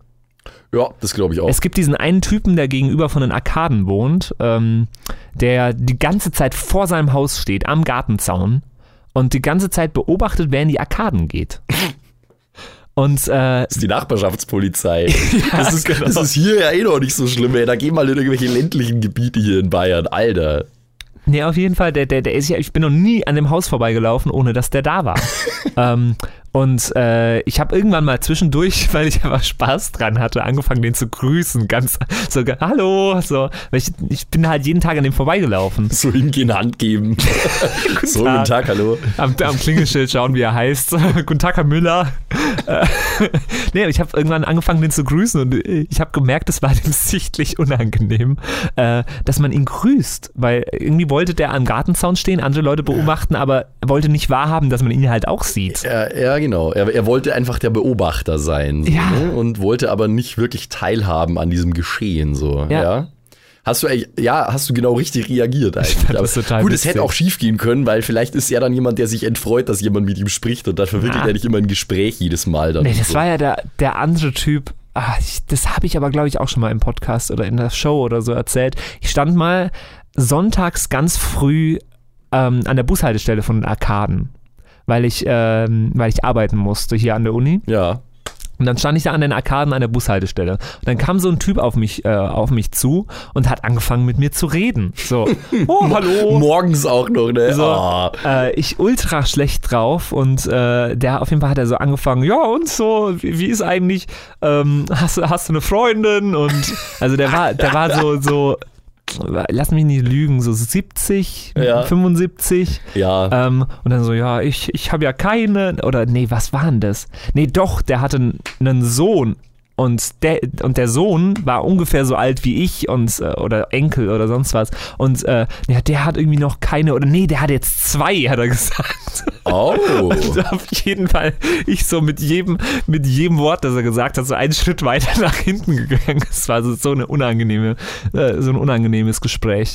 Ja, das glaube ich auch. Es gibt diesen einen Typen, der gegenüber von den Arkaden wohnt, ähm, der die ganze Zeit vor seinem Haus steht, am Gartenzaun und die ganze Zeit beobachtet, wer in die Arkaden geht. (laughs) Und äh, Das ist die Nachbarschaftspolizei. (laughs) das, ist, genau. das ist hier ja eh noch nicht so schlimm, ey. Da geh mal in irgendwelche ländlichen Gebiete hier in Bayern. Alter. Nee, auf jeden Fall, der, der, der ist ja, ich bin noch nie an dem Haus vorbeigelaufen, ohne dass der da war. (laughs) ähm, und äh, ich habe irgendwann mal zwischendurch, (laughs) weil ich aber Spaß dran hatte, angefangen, den zu grüßen. Ganz so, hallo, so. Ich, ich bin halt jeden Tag an dem vorbeigelaufen. So hingehen, Hand geben. (laughs) so, guten Tag. Tag, hallo. am, am Klingelschild schauen, wie er heißt. (laughs) Guten Tag, Herr Müller. Äh, nee, ich habe irgendwann angefangen, den zu grüßen und ich habe gemerkt, es war dem sichtlich unangenehm, äh, dass man ihn grüßt, weil irgendwie wollte der am Gartenzaun stehen, andere Leute beobachten, aber er wollte nicht wahrhaben, dass man ihn halt auch sieht. Ja, ja genau. Er, er wollte einfach der Beobachter sein. So, Ja. ne? Und wollte aber nicht wirklich teilhaben an diesem Geschehen. So. Ja. Ja. Hast du ja, hast du genau richtig reagiert (laughs) eigentlich. Aber gut, es hätte auch schief gehen können, weil vielleicht ist er dann jemand, der sich entfreut, dass jemand mit ihm spricht und dann verwickelt Ah. er nicht immer ein Gespräch jedes Mal. Dann Nee, das so. war ja der, der andere Typ. Ah, ich, das habe ich aber, glaube ich, auch schon mal im Podcast oder in der Show oder so erzählt. Ich stand mal sonntags ganz früh ähm, an der Bushaltestelle von den Arkaden, weil ich, ähm, weil ich arbeiten musste hier an der Uni. Ja. Und dann stand ich da an den Arkaden an der Bushaltestelle. Und dann kam so ein Typ auf mich, äh, auf mich zu und hat angefangen mit mir zu reden. So, (laughs) oh, hallo. Morgens auch noch, ne? So, Ah. äh, ich ultra schlecht drauf und äh, der auf jeden Fall hat er so angefangen, ja und so, wie, wie ist eigentlich, ähm, hast, du- hast du eine Freundin und also der war, der war so, so, lass mich nicht lügen, so 70, Ja. 75 Ja. ähm, und dann so, ja, ich, ich habe ja keine, oder nee, was war denn das? Nee, doch, der hatte einen Sohn und der, und der Sohn war ungefähr so alt wie ich und, äh, oder Enkel oder sonst was und äh, ja, der hat irgendwie noch keine, oder nee, der hat jetzt zwei, hat er (laughs) gesagt. Oh. Und auf jeden Fall ich so mit jedem, mit jedem Wort, das er gesagt hat, so einen Schritt weiter (laughs) nach hinten gegangen. Es war so, so eine unangenehme, äh, so ein unangenehmes Gespräch.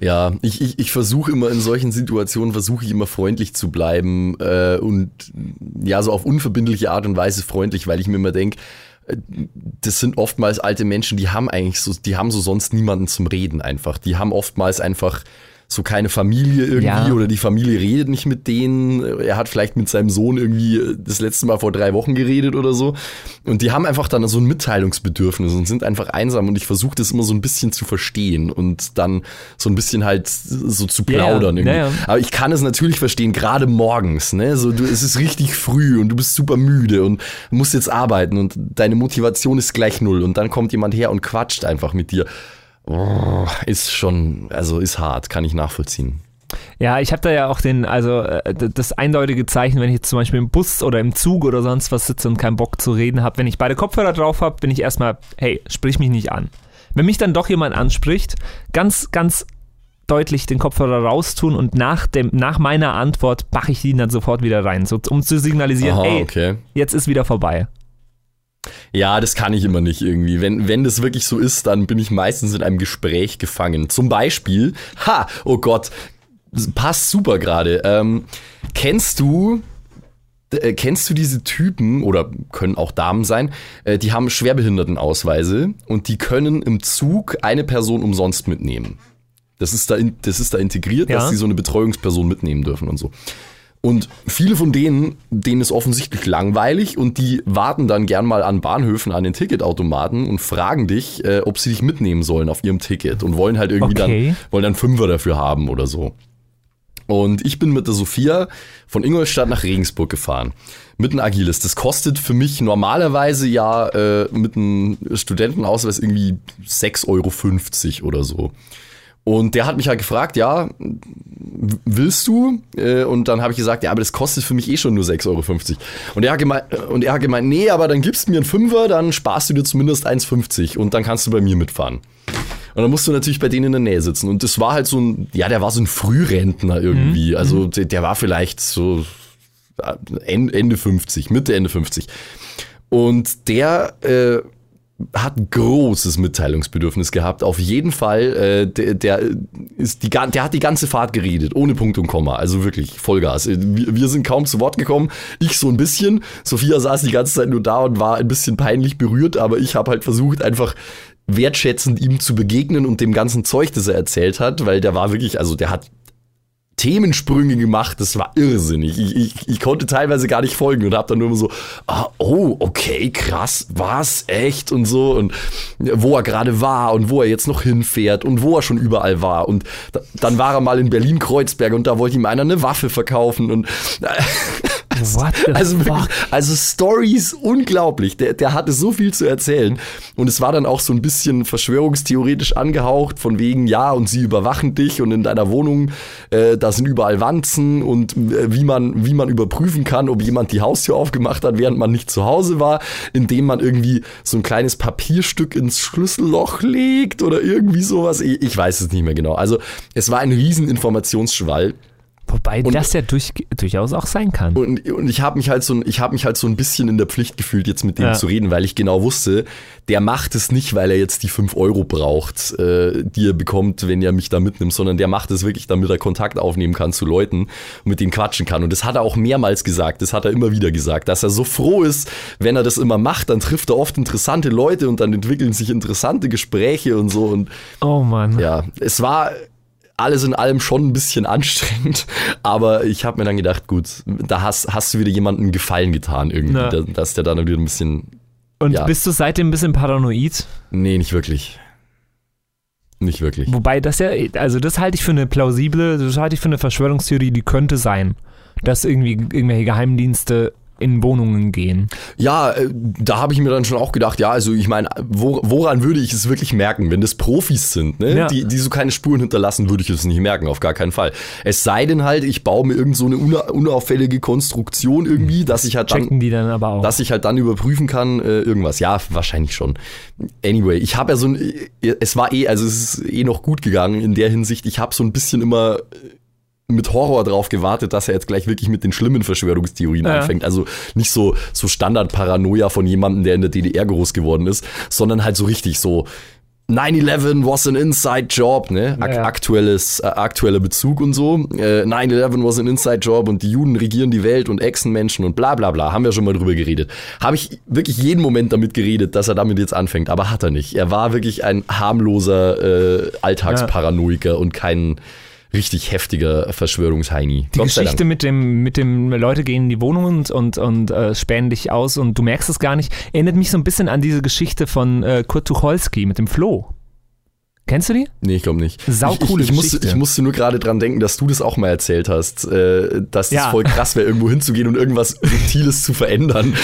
Ja, ich, ich, ich versuche immer in solchen Situationen, versuche ich immer freundlich zu bleiben äh, und ja, so auf unverbindliche Art und Weise freundlich, weil ich mir immer denke, das sind oftmals alte Menschen, die haben eigentlich so, die haben so sonst niemanden zum Reden einfach. Die haben oftmals einfach so keine Familie irgendwie Ja. oder die Familie redet nicht mit denen. Er hat vielleicht mit seinem Sohn irgendwie das letzte Mal vor drei Wochen geredet oder so. Und die haben einfach dann so ein Mitteilungsbedürfnis und sind einfach einsam. Und ich versuche das immer so ein bisschen zu verstehen und dann so ein bisschen halt so zu plaudern irgendwie. Ja, ja. Aber ich kann es natürlich verstehen, gerade morgens, ne? So, du, es ist richtig früh und du bist super müde und musst jetzt arbeiten und deine Motivation ist gleich null und dann kommt jemand her und quatscht einfach mit dir. Oh, ist schon, also ist hart, kann ich nachvollziehen. Ja, ich habe da ja auch den, also äh, das eindeutige Zeichen, wenn ich jetzt zum Beispiel im Bus oder im Zug oder sonst was sitze und keinen Bock zu reden habe, wenn ich beide Kopfhörer drauf habe, bin ich erstmal, hey, sprich mich nicht an. Wenn mich dann doch jemand anspricht, ganz, ganz deutlich den Kopfhörer raustun und nach, dem, nach meiner Antwort mache ich ihn dann sofort wieder rein, so, um zu signalisieren, Aha, ey, okay. jetzt ist wieder vorbei. Ja, das kann ich immer nicht irgendwie. Wenn, wenn das wirklich so ist, dann bin ich meistens in einem Gespräch gefangen. Zum Beispiel, ha, oh Gott, passt super gerade. Ähm, kennst du, äh, kennst du diese Typen, oder können auch Damen sein, äh, die haben Schwerbehindertenausweise und die können im Zug eine Person umsonst mitnehmen. Das ist da, in, das ist da integriert, Ja. dass sie so eine Betreuungsperson mitnehmen dürfen und so. Und viele von denen, denen ist offensichtlich langweilig und die warten dann gern mal an Bahnhöfen an den Ticketautomaten und fragen dich, äh, ob sie dich mitnehmen sollen auf ihrem Ticket und wollen halt irgendwie Okay. dann, wollen dann Fünfer dafür haben oder so. Und ich bin mit der Sophia von Ingolstadt nach Regensburg gefahren. Mit einem Agilis. Das kostet für mich normalerweise ja äh, mit einem Studentenausweis irgendwie 6,50 Euro oder so. Und der hat mich halt gefragt, ja, willst du? Äh, Und dann habe ich gesagt, ja, aber das kostet für mich eh schon nur 6,50 Euro. Und er hat gemeint, und er hat gemeint, nee, aber dann gibst du mir einen Fünfer, dann sparst du dir zumindest 1,50 und dann kannst du bei mir mitfahren. Und dann musst du natürlich bei denen in der Nähe sitzen. Und das war halt so ein, ja, der war so ein Frührentner irgendwie. Also der, der war vielleicht so äh, Ende Ende 50, Mitte, Ende 50. Und der äh, hat großes Mitteilungsbedürfnis gehabt. Auf jeden Fall, äh, der, der, ist die, der hat die ganze Fahrt geredet, ohne Punkt und Komma. Also wirklich Vollgas. Äh, Wir, wir sind kaum zu Wort gekommen. Ich so ein bisschen. Sophia saß die ganze Zeit nur da und war ein bisschen peinlich berührt, aber ich habe halt versucht, einfach wertschätzend ihm zu begegnen und dem ganzen Zeug, das er erzählt hat, weil der war wirklich, also der hat Themensprünge gemacht, das war irrsinnig. Ich, ich, ich konnte teilweise gar nicht folgen und habe dann nur immer so, ah, oh, okay, krass, was, echt und so und wo er gerade war und wo er jetzt noch hinfährt und wo er schon überall war und da, dann war er mal in Berlin-Kreuzberg und da wollte ihm einer eine Waffe verkaufen und (laughs) What the also fuck? also Stories unglaublich. Der, der hatte so viel zu erzählen und es war dann auch so ein bisschen verschwörungstheoretisch angehaucht von wegen ja und sie überwachen dich und in deiner Wohnung äh, da sind überall Wanzen und äh, wie man wie man überprüfen kann, ob jemand die Haustür aufgemacht hat, während man nicht zu Hause war, indem man irgendwie so ein kleines Papierstück ins Schlüsselloch legt oder irgendwie sowas. Ich, ich weiß es nicht mehr genau. Also es war ein riesen Informationsschwall. Wobei Und- das ja durch, durchaus auch sein kann. Und, und ich habe mich halt so, ein- ich habe mich halt so ein bisschen in der Pflicht gefühlt, jetzt mit dem Ja. zu reden, weil ich genau wusste, der macht es nicht, weil er jetzt die 5 Euro braucht, äh, die er bekommt, wenn er mich da mitnimmt, sondern der macht es wirklich, damit er Kontakt aufnehmen kann zu Leuten und mit denen quatschen kann. Und das hat er auch mehrmals gesagt, das hat er immer wieder gesagt, dass er so froh ist, wenn er das immer macht, dann trifft er oft interessante Leute und dann entwickeln sich interessante Gespräche und so. Und Oh Mann. ja, es war alles in allem schon ein bisschen anstrengend, (laughs) aber ich habe mir dann gedacht, gut, da hast, hast du wieder jemandem Gefallen getan irgendwie, da- dass der dann wieder ein bisschen, Und ja. bist du seitdem ein bisschen paranoid? nee, nicht wirklich. Nicht wirklich. Wobei das ja, also das halte ich für eine plausible, das halte ich für eine Verschwörungstheorie, die könnte sein, dass irgendwie irgendwelche Geheimdienste in Wohnungen gehen. Ja, äh, da habe ich mir dann schon auch gedacht, ja, also ich meine, wo, woran würde ich es wirklich merken? Wenn das Profis sind, ne? Ja. die, die so keine Spuren hinterlassen, würde ich es nicht merken, auf gar keinen Fall. Es sei denn halt, ich baue mir irgend so eine una unauffällige Konstruktion irgendwie, dass ich halt dann Checken die dann aber auch. dass ich halt dann überprüfen kann, äh, irgendwas. Ja, wahrscheinlich schon. Anyway, ich habe ja so ein, äh, es war eh, also es ist eh noch gut gegangen in der Hinsicht. Ich habe so ein bisschen immer äh, mit Horror drauf gewartet, dass er jetzt gleich wirklich mit den schlimmen Verschwörungstheorien Ja. anfängt. Also nicht so, so Standard-Paranoia von jemandem, der in der DDR groß geworden ist, sondern halt so richtig so 9-11 was an inside job, ne? Ak Ja. aktuelles, äh, aktueller Bezug und so. Äh, 9-11 was an inside job und die Juden regieren die Welt und Echsenmenschen und bla bla bla. Haben wir schon mal drüber geredet. Habe ich wirklich jeden Moment damit geredet, dass er damit jetzt anfängt, aber hat er nicht. Er war wirklich ein harmloser äh, Alltagsparanoiker und kein richtig heftiger Verschwörungsheini. die Geschichte mit dem, mit dem Leute gehen in die Wohnung und, und, und äh, spähen dich aus und du merkst es gar nicht, erinnert mich so ein bisschen an diese Geschichte von äh, Kurt Tucholsky mit dem Floh. Kennst du die? Nee, ich glaube nicht. Saucoole ich, ich, ich, musste, Geschichte. ich musste nur gerade dran denken, dass du das auch mal erzählt hast, äh, dass Ja. es voll krass wäre, irgendwo hinzugehen und irgendwas (laughs) Subtiles zu verändern.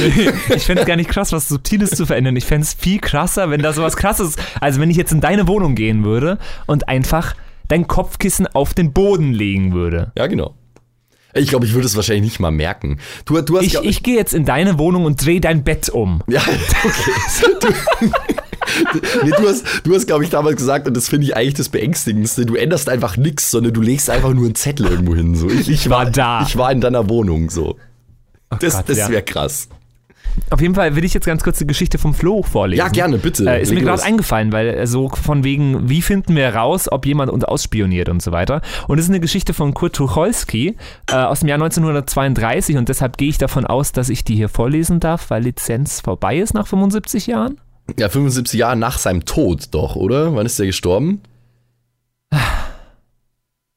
Ich fände es gar nicht krass, was Subtiles zu verändern. Ich fände es viel krasser, wenn da sowas krasses, also wenn ich jetzt in deine Wohnung gehen würde und einfach dein Kopfkissen auf den Boden legen würde. Ja, genau. Ich glaube, ich würde es wahrscheinlich nicht mal merken. Du, du hast Ich, ich gehe jetzt in deine Wohnung und drehe dein Bett um. Ja, (laughs) okay. Du, nee, du hast, du hast glaube ich, damals gesagt, und das finde ich eigentlich das Beängstigendste, du änderst einfach nichts, sondern du legst einfach nur einen Zettel irgendwo hin. So. Ich, ich war da. Ich war in deiner Wohnung. So. Das, Gott, das ja. wäre krass. Auf jeden Fall will ich jetzt ganz kurz die Geschichte vom Flo vorlesen. Ja, gerne, bitte. Äh, ist mir gerade eingefallen, weil äh, so von wegen, wie finden wir raus, ob jemand uns ausspioniert und so weiter. Und es ist eine Geschichte von Kurt Tucholsky äh, aus dem Jahr 1932 und deshalb gehe ich davon aus, dass ich die hier vorlesen darf, weil Lizenz vorbei ist nach 75 Jahren. Ja, 75 Jahre nach seinem Tod doch, oder? Wann ist der gestorben? (sighs)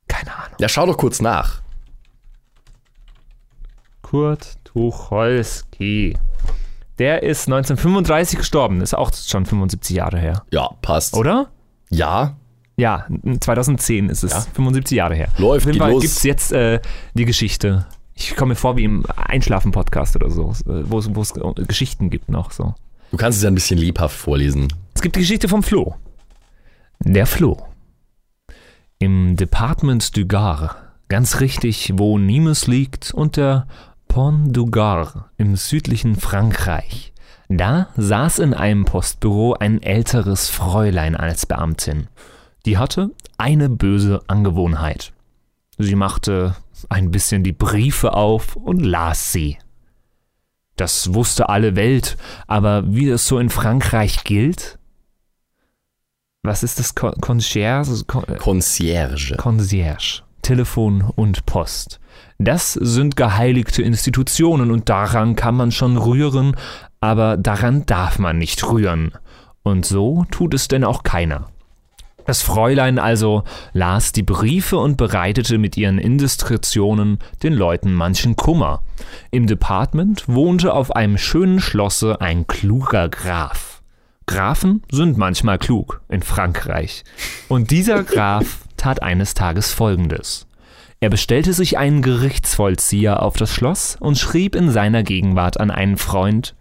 Keine Ahnung. Ja, schau doch kurz nach. Kurt Tucholsky. Der ist 1935 gestorben, ist auch schon 75 Jahre her. Ja, passt. Oder? Ja, Ja, 2010 ist es, Ja. 75 Jahre her. Läuft, Auf jeden Fall los. gibt es jetzt äh, die Geschichte. Ich komme mir vor wie im Einschlafen-Podcast oder so, äh, wo es wo es äh, Geschichten gibt noch so. du kannst es ja ein bisschen lebhaft vorlesen. Es gibt die Geschichte vom Flo. Der Flo. Im Departement du Gard, ganz richtig, wo Nimes liegt, und der Pont du Gard im südlichen Frankreich. Da saß in einem Postbüro ein älteres Fräulein als Beamtin. Die hatte eine böse Angewohnheit. Sie machte ein bisschen die Briefe auf und las sie. Das wusste alle Welt, aber wie es so in Frankreich gilt? Was ist das? Con Concierge? Con Concierge. Concierge. Telefon und Post. Das sind geheiligte Institutionen und daran kann man schon rühren, aber daran darf man nicht rühren. Und so tut es denn auch keiner. Das Fräulein also las die Briefe und bereitete mit ihren Indiskretionen den Leuten manchen Kummer. Im Departement wohnte auf einem schönen Schlosse ein kluger Graf. Grafen sind manchmal klug in Frankreich. Und dieser Graf tat eines Tages Folgendes. Er bestellte sich einen Gerichtsvollzieher auf das Schloss und schrieb in seiner Gegenwart an einen Freund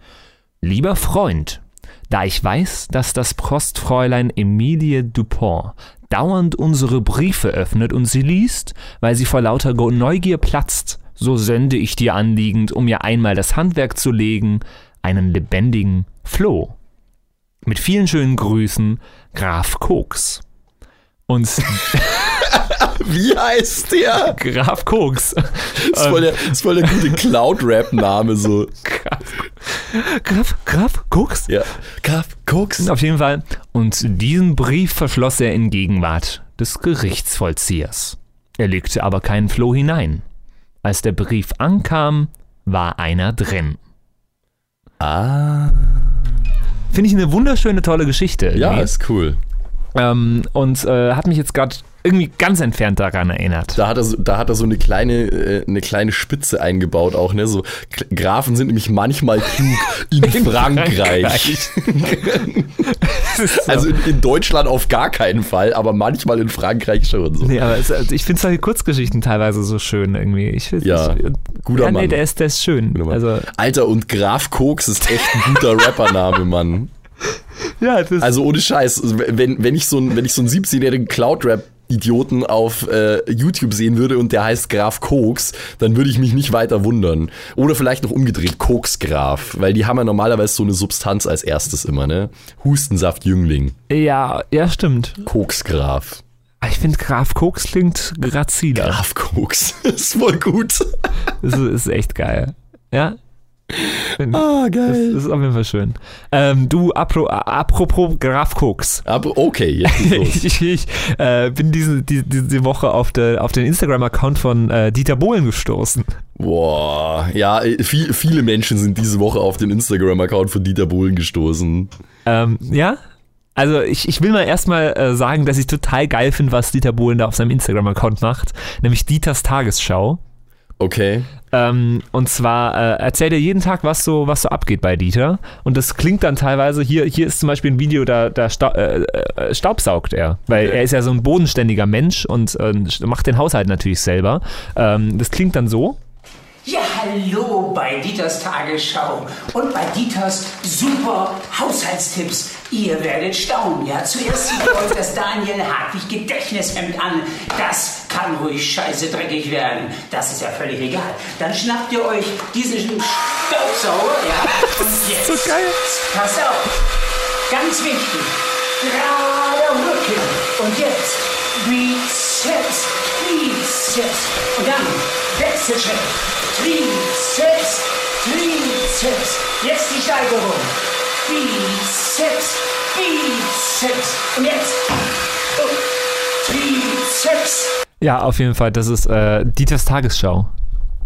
Lieber Freund, da ich weiß, dass das Postfräulein Emilie Dupont dauernd unsere Briefe öffnet und sie liest, weil sie vor lauter Neugier platzt, so sende ich dir anliegend, um ihr einmal das Handwerk zu legen, einen lebendigen Floh. Mit vielen schönen Grüßen, Graf Koks. Und (laughs) Wie heißt der? Graf Koks. Das ist voll der, ist voll der gute Cloud-Rap-Name so. Graf, Graf Koks? Ja. Graf Koks. Auf jeden Fall. Und diesen Brief verschloss er in Gegenwart des Gerichtsvollziehers. Er legte aber keinen Floh hinein. Als der Brief ankam, war einer drin. Ah. Finde ich eine wunderschöne, tolle Geschichte. Ja, ist cool. Ähm, und äh, hat mich jetzt gerade irgendwie ganz entfernt daran erinnert. Da hat er so, da hat er so eine kleine, äh, eine kleine Spitze eingebaut auch, ne? So Grafen sind nämlich manchmal klug in, (laughs) Frankreich. (laughs) also in, in Deutschland auf gar keinen Fall, aber manchmal in Frankreich schon so. Nee, aber es, also ich finde solche Kurzgeschichten teilweise so schön irgendwie. Ich Ja, ich, guter ja, nee, Mann. der ist, der ist schön. Also, Alter, und Graf Koks ist echt ein guter Rappername, Mann. Ja, das Also ohne Scheiß, wenn, wenn ich so einen, wenn ich so einen 17-jährigen Cloud-Rap Idioten auf äh, YouTube sehen würde und der heißt Graf Koks, dann würde ich mich nicht weiter wundern. Oder vielleicht noch umgedreht, Koksgraf, weil die haben ja normalerweise so eine Substanz als erstes immer, ne? Hustensaft Jüngling, ja, ja, stimmt. Koksgraf. Aber Ich finde Graf Koks klingt grazile. Graf Koks, (laughs) ist voll gut. Das ist echt geil. Ja. Ah, Das, das ist auf jeden Fall schön. Ähm, du, apro, apropos Graf Koks. Okay, jetzt (laughs) los. Ich, ich äh, bin diese, die, diese Woche auf, der, auf den Instagram-Account von äh, Dieter Bohlen gestoßen. Boah, ja, äh, viel, viele Menschen sind diese Woche auf den Instagram-Account von Dieter Bohlen gestoßen. Ähm, ja? Also ich, ich will mal erstmal äh, sagen, dass ich total geil finde, was Dieter Bohlen da auf seinem Instagram-Account macht, nämlich Dieters Tagesschau. Okay. Ähm, und zwar äh, erzählt er jeden Tag, was so, was so abgeht bei Dieter. Und das klingt dann teilweise, hier, hier ist zum Beispiel ein Video, da, da sta äh, äh, staubsaugt er. Weil Okay. er ist ja so ein bodenständiger Mensch und äh, macht den Haushalt natürlich selber. Ähm, das klingt dann so. Ja, hallo bei Dieters Tagesschau und bei Dieters super Haushaltstipps. Ihr werdet staunen, ja. Zuerst zieht ihr euch das Daniel Hartwig Gedächtnishemd an. Das kann ruhig scheiße dreckig werden. Das ist ja völlig egal. Dann schnappt ihr euch diesen Staubsauger, ja. (laughs) Und jetzt, so geil. pass auf, ganz wichtig, gerade Rücken. Und jetzt, Bizeps, Bizeps. Und dann, Wechselschritt, Trizeps, Trizeps. Jetzt die Steigerung. Bizeps, Bizeps. Und jetzt, oh, Trizeps. Ja, auf jeden Fall, das ist äh, Dieters Tagesschau.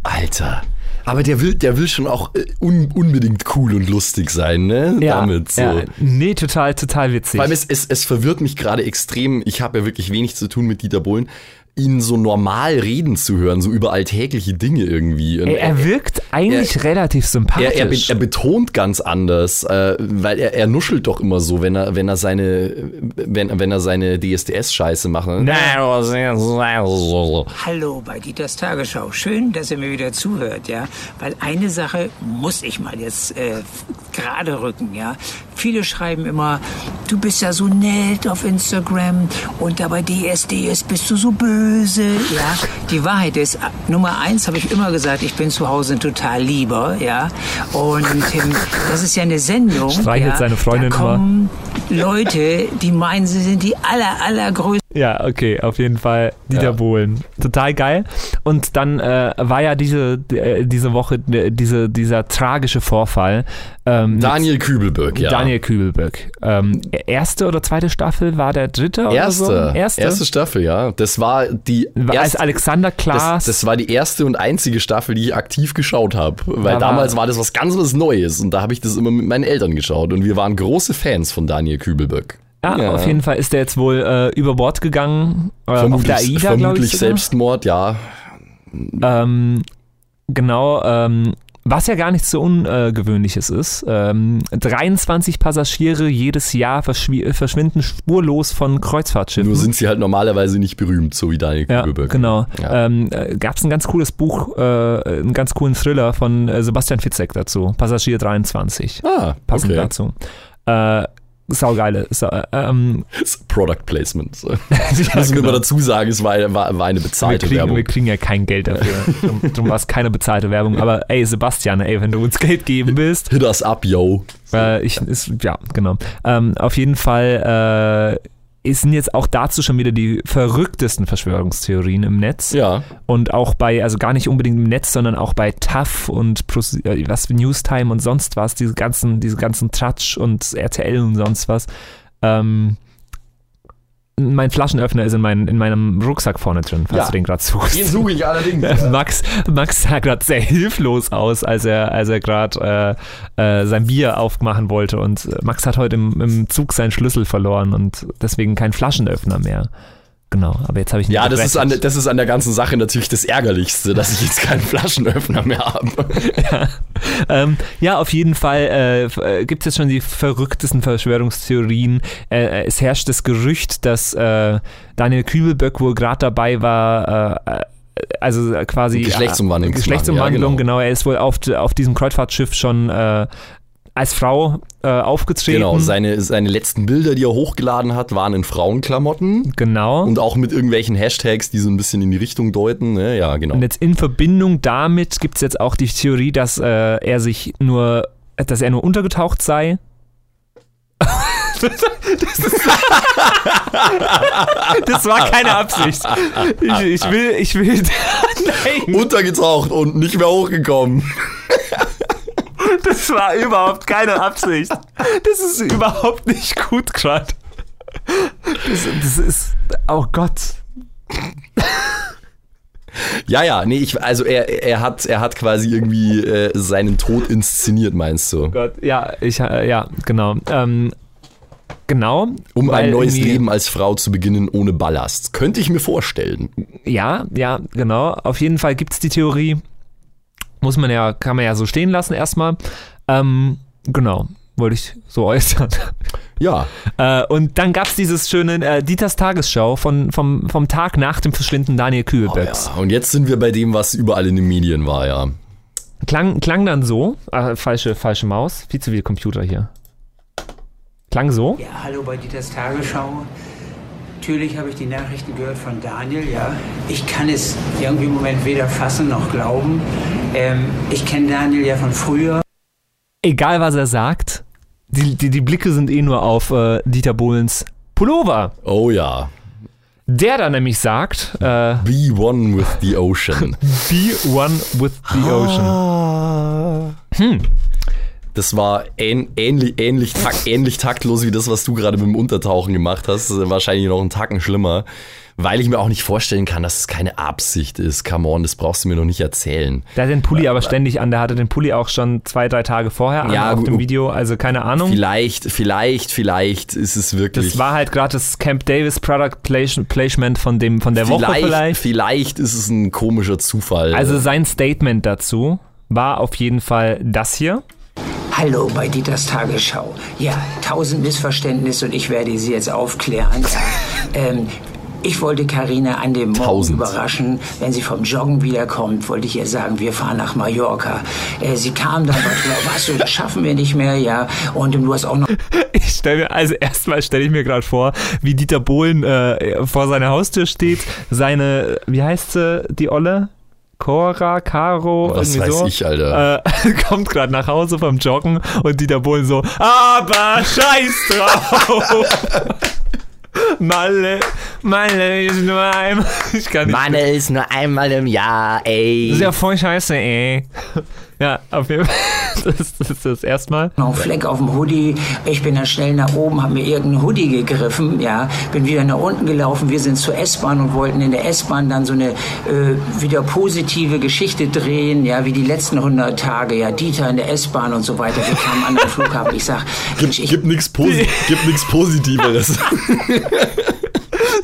Alter. Aber der will, der will schon auch äh, un, unbedingt cool und lustig sein, ne? Damit so. ja, nee, total, total witzig. Vor allem, es, es, es verwirrt mich gerade extrem. Ich habe ja wirklich wenig zu tun mit Dieter Bohlen. Ihn so normal reden zu hören, so über alltägliche Dinge irgendwie. Er, er wirkt eigentlich relativ sympathisch. er, er, be- er betont ganz anders, äh, weil er, er nuschelt doch immer so, wenn er, wenn er seine, wenn, wenn er seine DSDS-Scheiße macht. Ne? Hallo bei Dieters Tagesschau. Schön, dass ihr mir wieder zuhört, ja. Weil eine Sache muss ich mal jetzt äh, gerade rücken, ja. Viele schreiben immer, du bist ja so nett auf Instagram und da bei DSDS bist du so böse, ja. Die Wahrheit ist, Nummer eins habe ich immer gesagt, ich bin zu Hause ein total lieber, ja. Und ähm, das ist ja eine Sendung. Streichelt ja, seine Freundin da kommen Leute, die meinen, sie sind die aller, allergrößten. Ja, okay, auf jeden Fall Dieter Ja. Bohlen. Total geil. Und dann äh, war ja diese, äh, diese Woche äh, diese, dieser tragische Vorfall. Ähm, Daniel Kübelberg, ja. Daniel Kübelberg. Ähm, erste oder zweite Staffel war der dritte Erste, oder so? Erste. erste Staffel, ja. Das war die Als erste, Alexander Klaas. das, das war die erste und einzige Staffel, die ich aktiv geschaut habe. Weil war- damals war das was ganz was Neues und da habe ich das immer mit meinen Eltern geschaut und wir waren große Fans von Daniel Kübelberg. Ja, ja. auf jeden Fall ist der jetzt wohl äh, über Bord gegangen. Äh, auf der AIDA, glaube vermutlich ich. Selbstmord, ja. Ähm, genau, ähm, was ja gar nichts so Ungewöhnliches ist. Ähm, 23 Passagiere jedes Jahr verschwi- verschwinden spurlos von Kreuzfahrtschiffen. Nur sind sie halt normalerweise nicht berühmt, so wie Daniel ja, Kübelberg. genau. Ja. Ähm, äh, Gab es ein ganz cooles Buch, äh, einen ganz coolen Thriller von äh, Sebastian Fitzek dazu. Passagier 23. Ah, Passend okay. dazu. Äh, saugeile. Sau, äh, ähm, Product Placement. So. (laughs) ja, Müssen wir genau. mal dazu sagen, es war, war, war eine wir, bezahlte kriegen, Werbung. wir kriegen ja kein Geld dafür. Drum, drum war es keine bezahlte Werbung. Aber ey, Sebastian, ey, wenn du uns Geld geben willst, Hit us up, yo. Äh, ich, ist, ja, genau. Ähm, auf jeden Fall, äh, es sind jetzt auch dazu schon wieder die verrücktesten Verschwörungstheorien im Netz. Ja. Und auch bei, also gar nicht unbedingt im Netz, sondern auch bei TAF und äh, was Newstime und sonst was, diese ganzen, diese ganzen Tratsch und RTL und sonst was. Ähm, mein Flaschenöffner ist in, mein, in meinem Rucksack vorne drin, falls Ja. du den gerade suchst. Den suche ich allerdings. (laughs) Max, Max sah gerade sehr hilflos aus, als er, als er gerade äh, äh, sein Bier aufmachen wollte. Und Max hat heute im, im Zug seinen Schlüssel verloren und deswegen kein Flaschenöffner mehr. Genau, aber jetzt habe ich ihn Ja, das ist, an, das ist an der ganzen Sache natürlich das Ärgerlichste, dass ich jetzt keinen Flaschenöffner mehr habe. (laughs) ähm, ja, auf jeden Fall äh, äh, gibt es jetzt schon die verrücktesten Verschwörungstheorien. Äh, es herrscht das Gerücht, dass äh, Daniel Kübelböck wohl gerade dabei war, äh, äh, also quasi Geschlechtsumwandlung Geschlechtsumwandlung, ja, genau. genau. Er ist wohl auf, auf diesem Kreuzfahrtschiff schon äh, als Frau äh, aufgetreten. Genau, seine, seine letzten Bilder, die er hochgeladen hat, waren in Frauenklamotten. Genau. Und auch mit irgendwelchen Hashtags, die so ein bisschen in die Richtung deuten. Ne? Ja, genau. Und jetzt in Verbindung damit gibt es jetzt auch die Theorie, dass äh, er sich nur, dass er nur untergetaucht sei. (laughs) Das war keine Absicht. Ich, ich will, ich will. (laughs) Nein, Untergetaucht und nicht mehr hochgekommen. (laughs) das war überhaupt keine Absicht. Das ist überhaupt nicht gut gerade. Das, das ist. Oh Gott. Ja, ja, nee, ich, also er, er, hat, er hat quasi irgendwie äh, seinen Tod inszeniert, meinst du? Gott. Ja, ich, äh, ja, genau. Ähm, genau. Um ein neues Leben als Frau zu beginnen ohne Ballast. Könnte ich mir vorstellen. Ja, ja, genau. Auf jeden Fall gibt es die Theorie. Muss man ja, kann man ja so stehen lassen erstmal. Ähm, genau, wollte ich so äußern. Ja, Äh, und dann gab es dieses schöne äh, Dieters Tagesschau von, vom, vom Tag nach dem Verschwinden Daniel oh, Kühlböcks. ja. Und jetzt sind wir bei dem, was überall in den Medien war, ja. Klang, klang dann so, äh, falsche, falsche Maus, viel zu viel Computer hier. Klang so. Ja, hallo bei Dieters Tagesschau. Natürlich habe ich die Nachrichten gehört von Daniel, ja. Ich kann es irgendwie im Moment weder fassen noch glauben. Ähm, ich kenne Daniel ja von früher. Egal was er sagt, die, die, die Blicke sind eh nur auf äh, Dieter Bohlens Pullover. Oh ja. Der da nämlich sagt, äh, Be one with the ocean. (laughs) Be one with the ocean. Das war ähn, ähnlich, ähnlich, tak, ähnlich taktlos wie das, was du gerade mit dem Untertauchen gemacht hast. Das ist wahrscheinlich noch einen Tacken schlimmer. Weil ich mir auch nicht vorstellen kann, dass es keine Absicht ist. Come on, das brauchst du mir noch nicht erzählen. Der hat den Pulli aber ständig an. Der hatte den Pulli auch schon zwei, drei Tage vorher an Ja, auf dem Video. Also keine Ahnung. Vielleicht, vielleicht, vielleicht ist es wirklich. Das war halt gerade das Camp Davis Product Place- Placement von, dem, von der Woche vielleicht, vielleicht. vielleicht ist es ein komischer Zufall. Also sein Statement dazu war auf jeden Fall das hier. Hallo bei Dieters Tagesschau. Ja, tausend Missverständnisse und ich werde sie jetzt aufklären. Ähm, ich wollte Karina an dem Morgen Tausend. überraschen. Wenn sie vom Joggen wiederkommt, wollte ich ihr sagen, wir fahren nach Mallorca. Äh, sie kam dann, war was, du, das schaffen wir nicht mehr, ja. Und du hast auch noch (laughs) Ich stelle mir, also erstmal stelle ich mir gerade vor, wie Dieter Bohlen äh, vor seiner Haustür steht, seine, wie heißt sie, die Olle? Cora, Caro, Was irgendwie weiß so. ich, Alter. Äh, (laughs) kommt gerade nach Hause vom Joggen und Dieter Bohlen so, aber scheiß drauf. (laughs) Malle, Malle ist nur einmal. (laughs) Ich kann nicht. Mann, ist nur einmal im Jahr, ey. Das ist ja voll scheiße, ey. Ja, auf jeden Fall. Das, (laughs) das ist das erstmal. noch Fleck auf dem Hoodie. Ich bin dann schnell nach oben, habe mir irgendeinen Hoodie gegriffen, ja, bin wieder nach unten gelaufen. Wir sind zur S-Bahn und wollten in der S-Bahn dann so eine äh, wieder positive Geschichte drehen, ja, wie die letzten 100 Tage, ja, Dieter in der S-Bahn und so weiter. Wir kamen an den Flughafen. Ich sag, Mensch, Gibt, ich gibt nichts Posi (laughs) Positiveres. (laughs)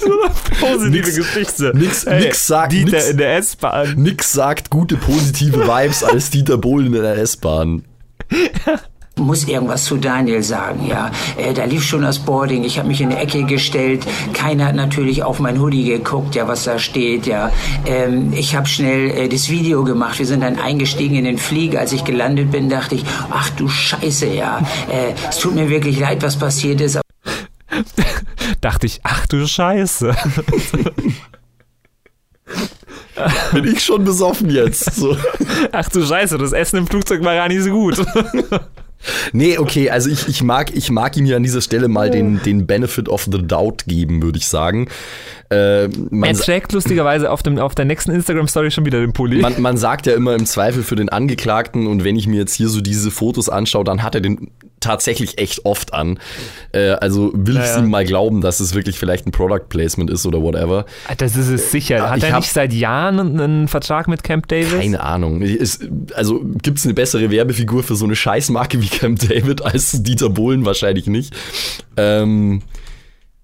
(laughs) Positive Nix- Geschichte. nix- Ey, nix sagt- Dieter nix- in der S-Bahn. Nix sagt gute positive Vibes als Dieter Bohlen in der S-Bahn. muss irgendwas zu Daniel sagen, ja. Äh, da lief schon das Boarding, ich habe mich in die Ecke gestellt, keiner hat natürlich auf mein Hoodie geguckt, ja, was da steht, ja. Ähm, ich habe schnell äh, das Video gemacht, wir sind dann eingestiegen in den Flieger, als ich gelandet bin, dachte ich, ach du Scheiße, ja. Äh, es tut mir wirklich leid, was passiert ist, (laughs) Dachte ich, ach du Scheiße. (laughs) Bin ich schon besoffen jetzt. So. Ach du Scheiße, das Essen im Flugzeug war gar nicht so gut. Nee, okay, also ich, ich, mag, ich mag ihm hier an dieser Stelle mal den, den Benefit of the Doubt geben, würde ich sagen. Äh, man, Er trägt lustigerweise auf, dem, auf der nächsten Instagram-Story schon wieder den Pulli. man, man sagt ja immer im Zweifel für den Angeklagten und wenn ich mir jetzt hier so diese Fotos anschaue, dann hat er den tatsächlich echt oft an. Äh, also will ich Naja. ihm mal glauben, dass es wirklich vielleicht ein Product Placement ist oder whatever. das ist es sicher. Ah, Hat ich er nicht seit Jahren einen, Vertrag mit Camp Davis? Keine Ahnung. Es, also gibt es eine bessere Werbefigur für so eine Scheißmarke wie Camp David als Dieter Bohlen? Wahrscheinlich nicht. Ähm,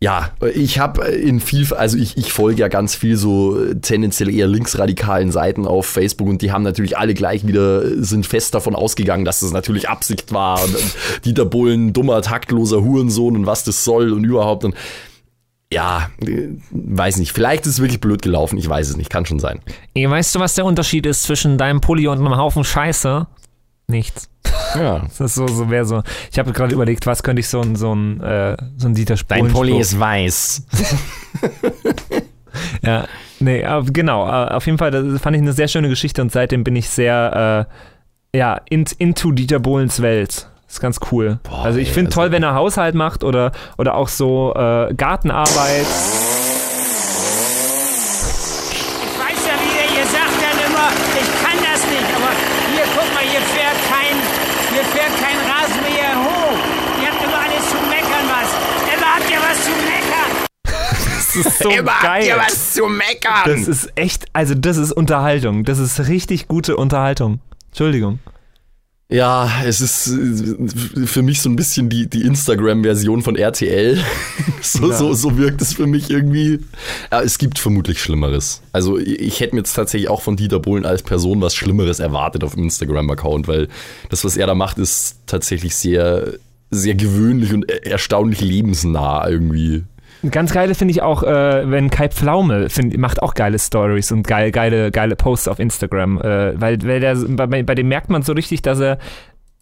ja, ich habe in viel, also ich, ich folge ja ganz viel so tendenziell eher linksradikalen Seiten auf Facebook und die haben natürlich alle gleich wieder, sind fest davon ausgegangen, dass das natürlich Absicht war und Dieter Bohlen dummer, taktloser Hurensohn und was das soll und überhaupt und ja, äh, weiß nicht, vielleicht ist es wirklich blöd gelaufen, ich weiß es nicht, kann schon sein. Ey, weißt du, was der Unterschied ist zwischen deinem Pulli und einem Haufen Scheiße? Nichts. Ja. (laughs) Das ist so, so wäre so. Ich habe gerade überlegt, was könnte ich so ein, so ein, äh, so ein Dieter Dein Bohlen Pulli Spruch- ist weiß. (laughs) Ja, nee, äh, genau. Äh, auf jeden Fall, das fand ich eine sehr schöne Geschichte und seitdem bin ich sehr, äh, ja, in, into Dieter Bohlens Welt. ist ganz cool. Boah, also ich finde also- toll, wenn er Haushalt macht oder, oder auch so äh, Gartenarbeit. Ich weiß ja wieder, ihr sagt dann immer, ich kann das nicht, aber hier, guck mal, hier fährt kein, hier fährt kein Rasenmäher hoch. Ihr habt immer alles zu meckern was. Immer habt ihr was zu meckern. Das ist so geil. zu meckern. Das ist echt, also das ist Unterhaltung. Das ist richtig gute Unterhaltung. Entschuldigung. Ja, es ist äh, für mich so ein bisschen die, die Instagram-Version von RTL. (laughs) so, Ja. so, so wirkt es für mich irgendwie. Ja, es gibt vermutlich Schlimmeres. Also ich hätte mir jetzt tatsächlich auch von Dieter Bohlen als Person was Schlimmeres erwartet auf dem Instagram-Account, weil das, was er da macht, ist tatsächlich sehr, sehr gewöhnlich und er- erstaunlich lebensnah irgendwie. Ganz geile finde ich auch, äh, wenn Kai Pflaume find, macht auch geile Stories und geil, geile, geile Posts auf Instagram. Äh, weil weil der, bei, bei dem merkt man so richtig, dass er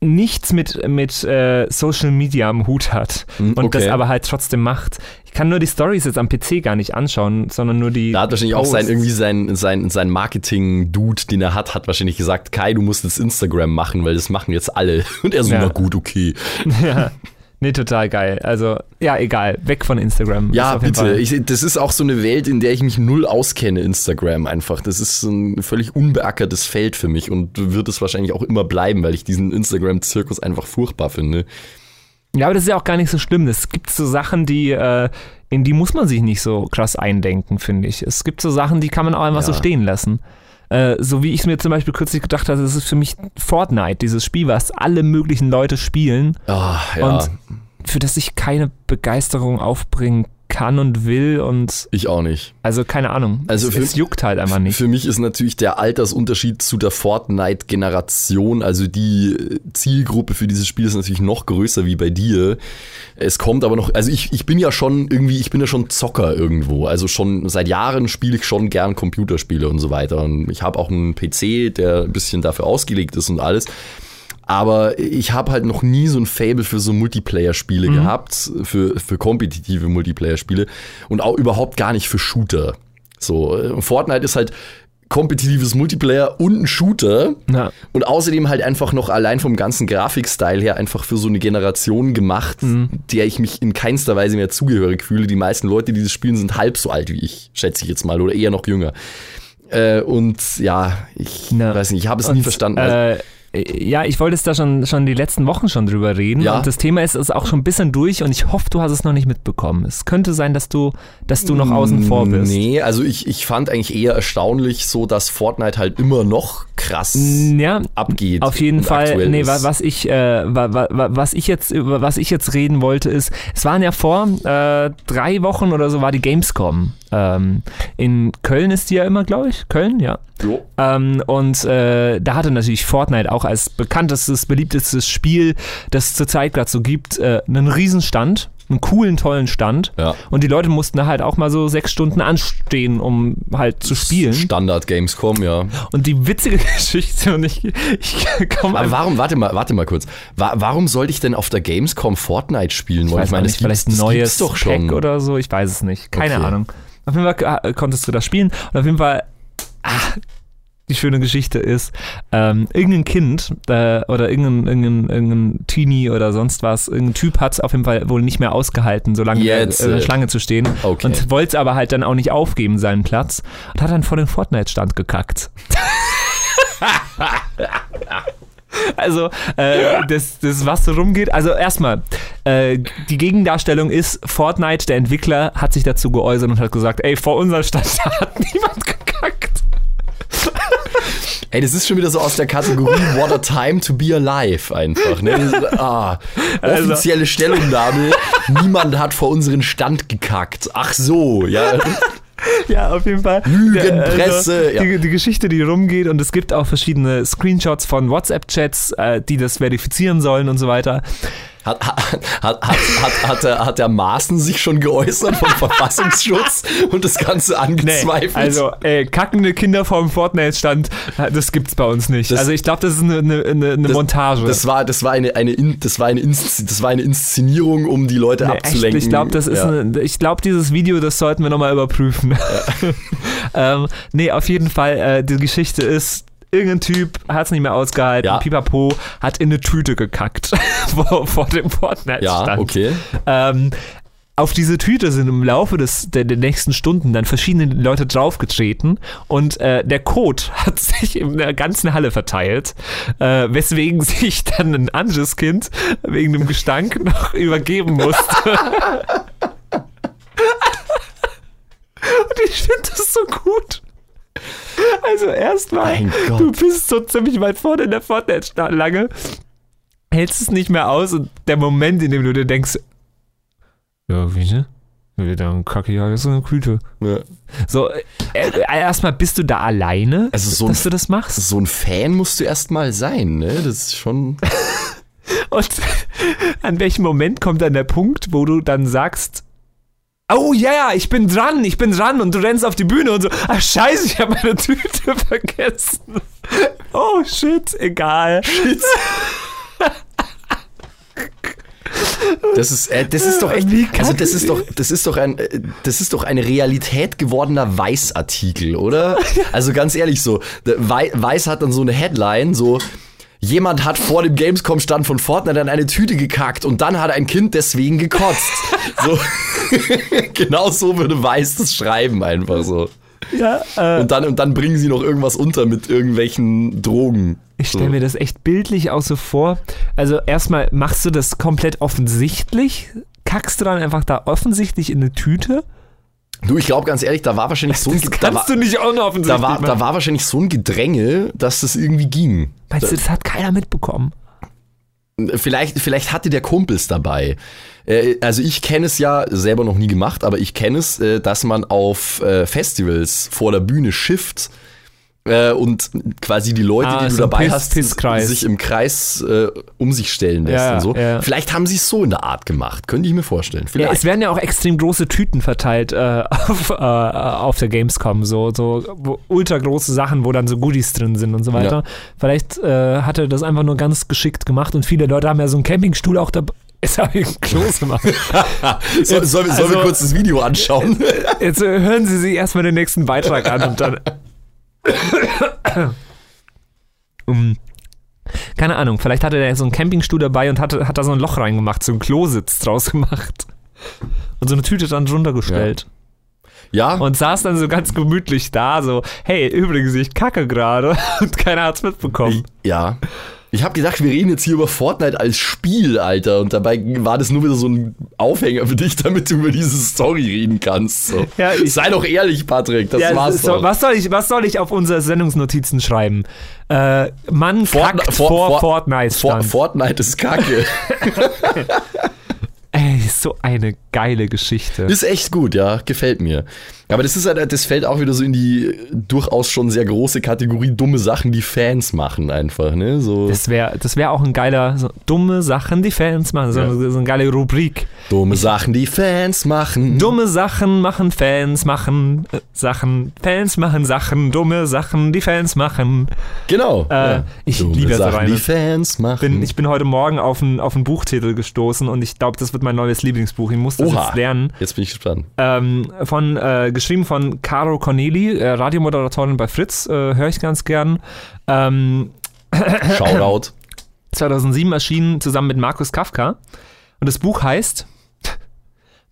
nichts mit, mit äh, Social Media am Hut hat Hm, und das okay. aber halt trotzdem macht. Ich kann nur die Stories jetzt am PC gar nicht anschauen, sondern nur die. Da hat wahrscheinlich auch Posts. sein, irgendwie sein, sein, sein Marketing-Dude, den er hat, hat wahrscheinlich gesagt, Kai, du musst jetzt Instagram machen, weil das machen jetzt alle. (laughs) Und er so, Ja. na gut, okay. (laughs) ja. Nee, total geil. Also, ja, egal. Weg von Instagram. Ja, bitte. Ich, das ist auch so eine Welt, in der ich mich null auskenne, Instagram einfach. Das ist so ein völlig unbeackertes Feld für mich und wird es wahrscheinlich auch immer bleiben, weil ich diesen Instagram-Zirkus einfach furchtbar finde. Ja, aber das ist ja auch gar nicht so schlimm. Es gibt so Sachen, die, äh, in die muss man sich nicht so krass eindenken, finde ich. Es gibt so Sachen, die kann man auch einfach so Ja. stehen lassen. Äh, so wie ich es mir zum Beispiel kürzlich gedacht habe, das ist für mich Fortnite, dieses Spiel, was alle möglichen Leute spielen Ah, ja. und für das ich keine Begeisterung aufbringen kann und will und ich auch nicht. also keine Ahnung. Also es, für- es juckt halt einfach nicht. Für mich ist natürlich der Altersunterschied zu der Fortnite-Generation, also die Zielgruppe für dieses Spiel ist natürlich noch größer wie bei dir. Es kommt aber noch, also ich, ich bin ja schon irgendwie, ich bin ja schon Zocker irgendwo. Also schon seit Jahren spiele ich schon gern Computerspiele und so weiter. Und ich habe auch einen PC, der ein bisschen dafür ausgelegt ist und alles. Aber ich habe halt noch nie so ein Fable für so Multiplayer-Spiele gehabt, für, für kompetitive Multiplayer-Spiele und auch überhaupt gar nicht für Shooter. So, Fortnite ist halt kompetitives Multiplayer und ein Shooter. Ja. Und außerdem halt einfach noch allein vom ganzen Grafikstyle her einfach für so eine Generation gemacht, der ich mich in keinster Weise mehr zugehörig fühle. Die meisten Leute, die das spielen, sind halb so alt wie ich, schätze ich jetzt mal, oder eher noch jünger. Äh, und ja, ich Na. weiß nicht, ich habe es nie verstanden. Also, Äh, ja, ich wollte es da schon, schon die letzten Wochen schon drüber reden. Ja. Und das Thema ist, ist auch schon ein bisschen durch und ich hoffe, du hast es noch nicht mitbekommen. Es könnte sein, dass du, dass du noch außen vor bist. Nee, also ich, ich fand eigentlich eher erstaunlich so, dass Fortnite halt immer noch krass Ja, abgeht. auf jeden Fall. Nee, ist. wa- was ich, äh, wa- wa- wa- was ich jetzt, über was ich jetzt reden wollte, ist, es waren ja vor äh, drei Wochen oder so war die Gamescom. Ähm, in Köln ist die ja immer, glaube ich. Köln, ja. Jo. Ähm, und äh, da hatte natürlich Fortnite auch als bekanntestes, beliebtestes Spiel, das es zurzeit gerade so gibt, äh, einen Riesenstand, einen coolen, tollen Stand. Ja. Und die Leute mussten da halt auch mal so sechs Stunden anstehen, um halt zu spielen. Standard Gamescom, ja. Und die witzige (laughs) Geschichte, und ich, ich komme Aber warum, warte mal, warte mal kurz. Wa warum sollte ich denn auf der Gamescom Fortnite spielen wollen? weiß auch nicht, vielleicht ein das neues gibt's doch schon. Pack oder so, ich weiß es nicht. Keine Okay. Ahnung. Auf jeden Fall äh, konntest du da spielen und auf jeden Fall, ah, die schöne Geschichte ist, ähm, irgendein Kind äh, oder irgendein, irgendein, irgendein Teenie oder sonst was, irgendein Typ hat es auf jeden Fall wohl nicht mehr ausgehalten, so lange Jetzt, in der äh, Schlange zu stehen okay. und wollte aber halt dann auch nicht aufgeben, seinen Platz und hat dann vor den Fortnite-Stand gekackt. (laughs) Also, äh, das, das, was so rumgeht. Also, erstmal, äh, die Gegendarstellung ist: Fortnite, der Entwickler, hat sich dazu geäußert und hat gesagt: Ey, vor unserer Stadt hat (laughs) niemand gekackt. Ey, das ist schon wieder so aus der Kategorie (laughs) What a time to be alive einfach. Ne? Ist, ah, Also offizielle Stellungnahme. (laughs) Niemand hat vor unseren Stand gekackt. Ach so, ja. (laughs) Ja, auf jeden Fall. Lügenpresse, Also, ja. die, die Geschichte, die rumgeht und es gibt auch verschiedene Screenshots von WhatsApp-Chats, äh, die das verifizieren sollen und so weiter. Hat, hat, hat, hat, hat, der, hat der Maaßen sich schon geäußert vom Verfassungsschutz und das Ganze angezweifelt? also, ey, kackende Kinder vorm Fortnite-Stand, äh, das gibt's bei uns nicht. Das- also, ich glaube, das ist eine, eine, eine, das, Montage. Das war, das war eine, eine, In- das war eine, das war eine Inszenierung, um die Leute Nee, abzulenken. Echt? Ich glaube, das ist Ja. eine, ich glaube, dieses Video, das sollten wir nochmal überprüfen. (laughs) ähm, nee, auf jeden Fall, äh, die Geschichte ist, irgendein Typ hat es nicht mehr ausgehalten, Ja. Pipapo hat in eine Tüte gekackt (laughs) vor, vor dem Fortnite Ja, stand. okay. Ähm, auf diese Tüte sind im Laufe des, der, der nächsten Stunden dann verschiedene Leute draufgetreten und äh, der Code (laughs) hat sich in der ganzen Halle verteilt, äh, weswegen (laughs) sich dann ein anderes Kind wegen dem Gestank noch übergeben musste. und ich finde das so gut. Also erstmal, du bist so ziemlich weit vorne in der Fortnite-Lange, hältst es nicht mehr aus und der Moment, in dem du dir denkst, ja, wie, ne? Ja, Dann kacke ja jetzt in eine Küte. Ja. So, äh, äh, erstmal bist du da alleine, Also so ein- dass du das machst? So ein Fan musst du erstmal sein, ne? Das ist schon. (laughs) Und an welchem Moment kommt dann der Punkt, wo du dann sagst, oh ja, ja, ich bin dran, ich bin dran und du rennst auf die Bühne und so, ach scheiße, ich habe meine Tüte (laughs) vergessen. Oh shit, egal. Das ist, äh, das ist doch echt. Also das ist doch, das ist doch ein, äh, das ist doch eine Realität gewordener Weiß-Artikel, oder? (laughs) Also ganz ehrlich so, Weiß hat dann so eine Headline, so jemand hat vor dem Gamescom-Stand von Fortnite dann eine Tüte gekackt und dann hat ein Kind deswegen gekotzt. (laughs) so, (laughs) genau so würde Weiß das schreiben einfach so. Ja, äh, Und dann und dann bringen sie noch irgendwas unter mit irgendwelchen Drogen. ich stelle mir das echt bildlich auch so vor. Also erstmal machst du das komplett offensichtlich? Kackst du dann einfach da offensichtlich in eine Tüte? Du, ich glaube ganz ehrlich, da war wahrscheinlich so ein Das da kannst war, du nicht auch noch da war, da war wahrscheinlich so ein Gedränge, dass das irgendwie ging. Meinst du, das hat keiner mitbekommen? Vielleicht, vielleicht hatte der Kumpels dabei. Äh, Also ich kenne es ja selber noch nie gemacht, aber ich kenne es, äh, dass man auf äh, Festivals vor der Bühne schifft äh, und quasi die Leute, Ah, die du so ein dabei Piss- hast, Pisskreis. sich im Kreis äh, um sich stellen lässt Ja, und so. ja. Vielleicht haben sie es so in der Art gemacht, könnte ich mir vorstellen. Ja, Vielleicht. es werden ja auch extrem große Tüten verteilt äh, (laughs) auf, äh, auf der Gamescom, so, so ultra große Sachen, wo dann so Goodies drin sind und so weiter. Vielleicht äh, hat er das einfach nur ganz geschickt gemacht und viele Leute haben ja so einen Campingstuhl auch dabei. (laughs) Jetzt habe ich einen Kloß gemacht. so, (laughs) sollen wir- sollen wir also- kurz das Video anschauen? Jetzt äh, hören Sie sich erstmal den nächsten Beitrag an und dann. Um, keine Ahnung, vielleicht hatte der so einen Campingstuhl dabei und hatte, hat da so ein Loch reingemacht, so einen Klositz draus gemacht. Und so eine Tüte dann drunter gestellt. ja, Und saß dann so ganz gemütlich da, so, hey, übrigens, ich kacke gerade. (laughs) Und keiner hat's mitbekommen. Ja. Ich habe gedacht, wir reden jetzt hier über Fortnite als Spiel, Alter. Und dabei war das nur wieder so ein Aufhänger für dich, damit du über diese Story reden kannst. So. Ja, ich- Sei doch ehrlich, Patrick. Das Ja, war's so, doch. was, soll ich, was soll ich auf unsere Sendungsnotizen schreiben? Äh, Mann Fortnite- kackt For- vor, For- Fortnite For. Fortnite ist kacke. (laughs) (laughs) Ey, so eine geile Geschichte. ist echt gut, ja. Gefällt mir. Aber das ist halt, das fällt auch wieder so in die durchaus schon sehr große Kategorie dumme Sachen, die Fans machen einfach, ne? So Das wäre das wär auch ein geiler, so dumme Sachen, die Fans machen. So, Ja. so eine geile Rubrik. dumme Sachen, die Fans machen. Dumme Sachen machen Fans, machen äh, Sachen. Fans machen Sachen, dumme Sachen, die Fans machen. Genau. Äh, ich dumme liebe so Sachen, reine. die Fans machen. Bin, ich bin heute Morgen auf einen auf einen Buchtitel gestoßen und ich glaube, das wird mein neues Lieblingsbuch. Ich muss das Oha. jetzt lernen. Jetzt bin ich gespannt. Ähm, von, äh, geschrieben von Caro Corneli, äh, Radiomoderatorin bei Fritz, äh, höre ich ganz gern. Ähm, (coughs) Shoutout. 2007 erschienen, zusammen mit Markus Kafka. Und das Buch heißt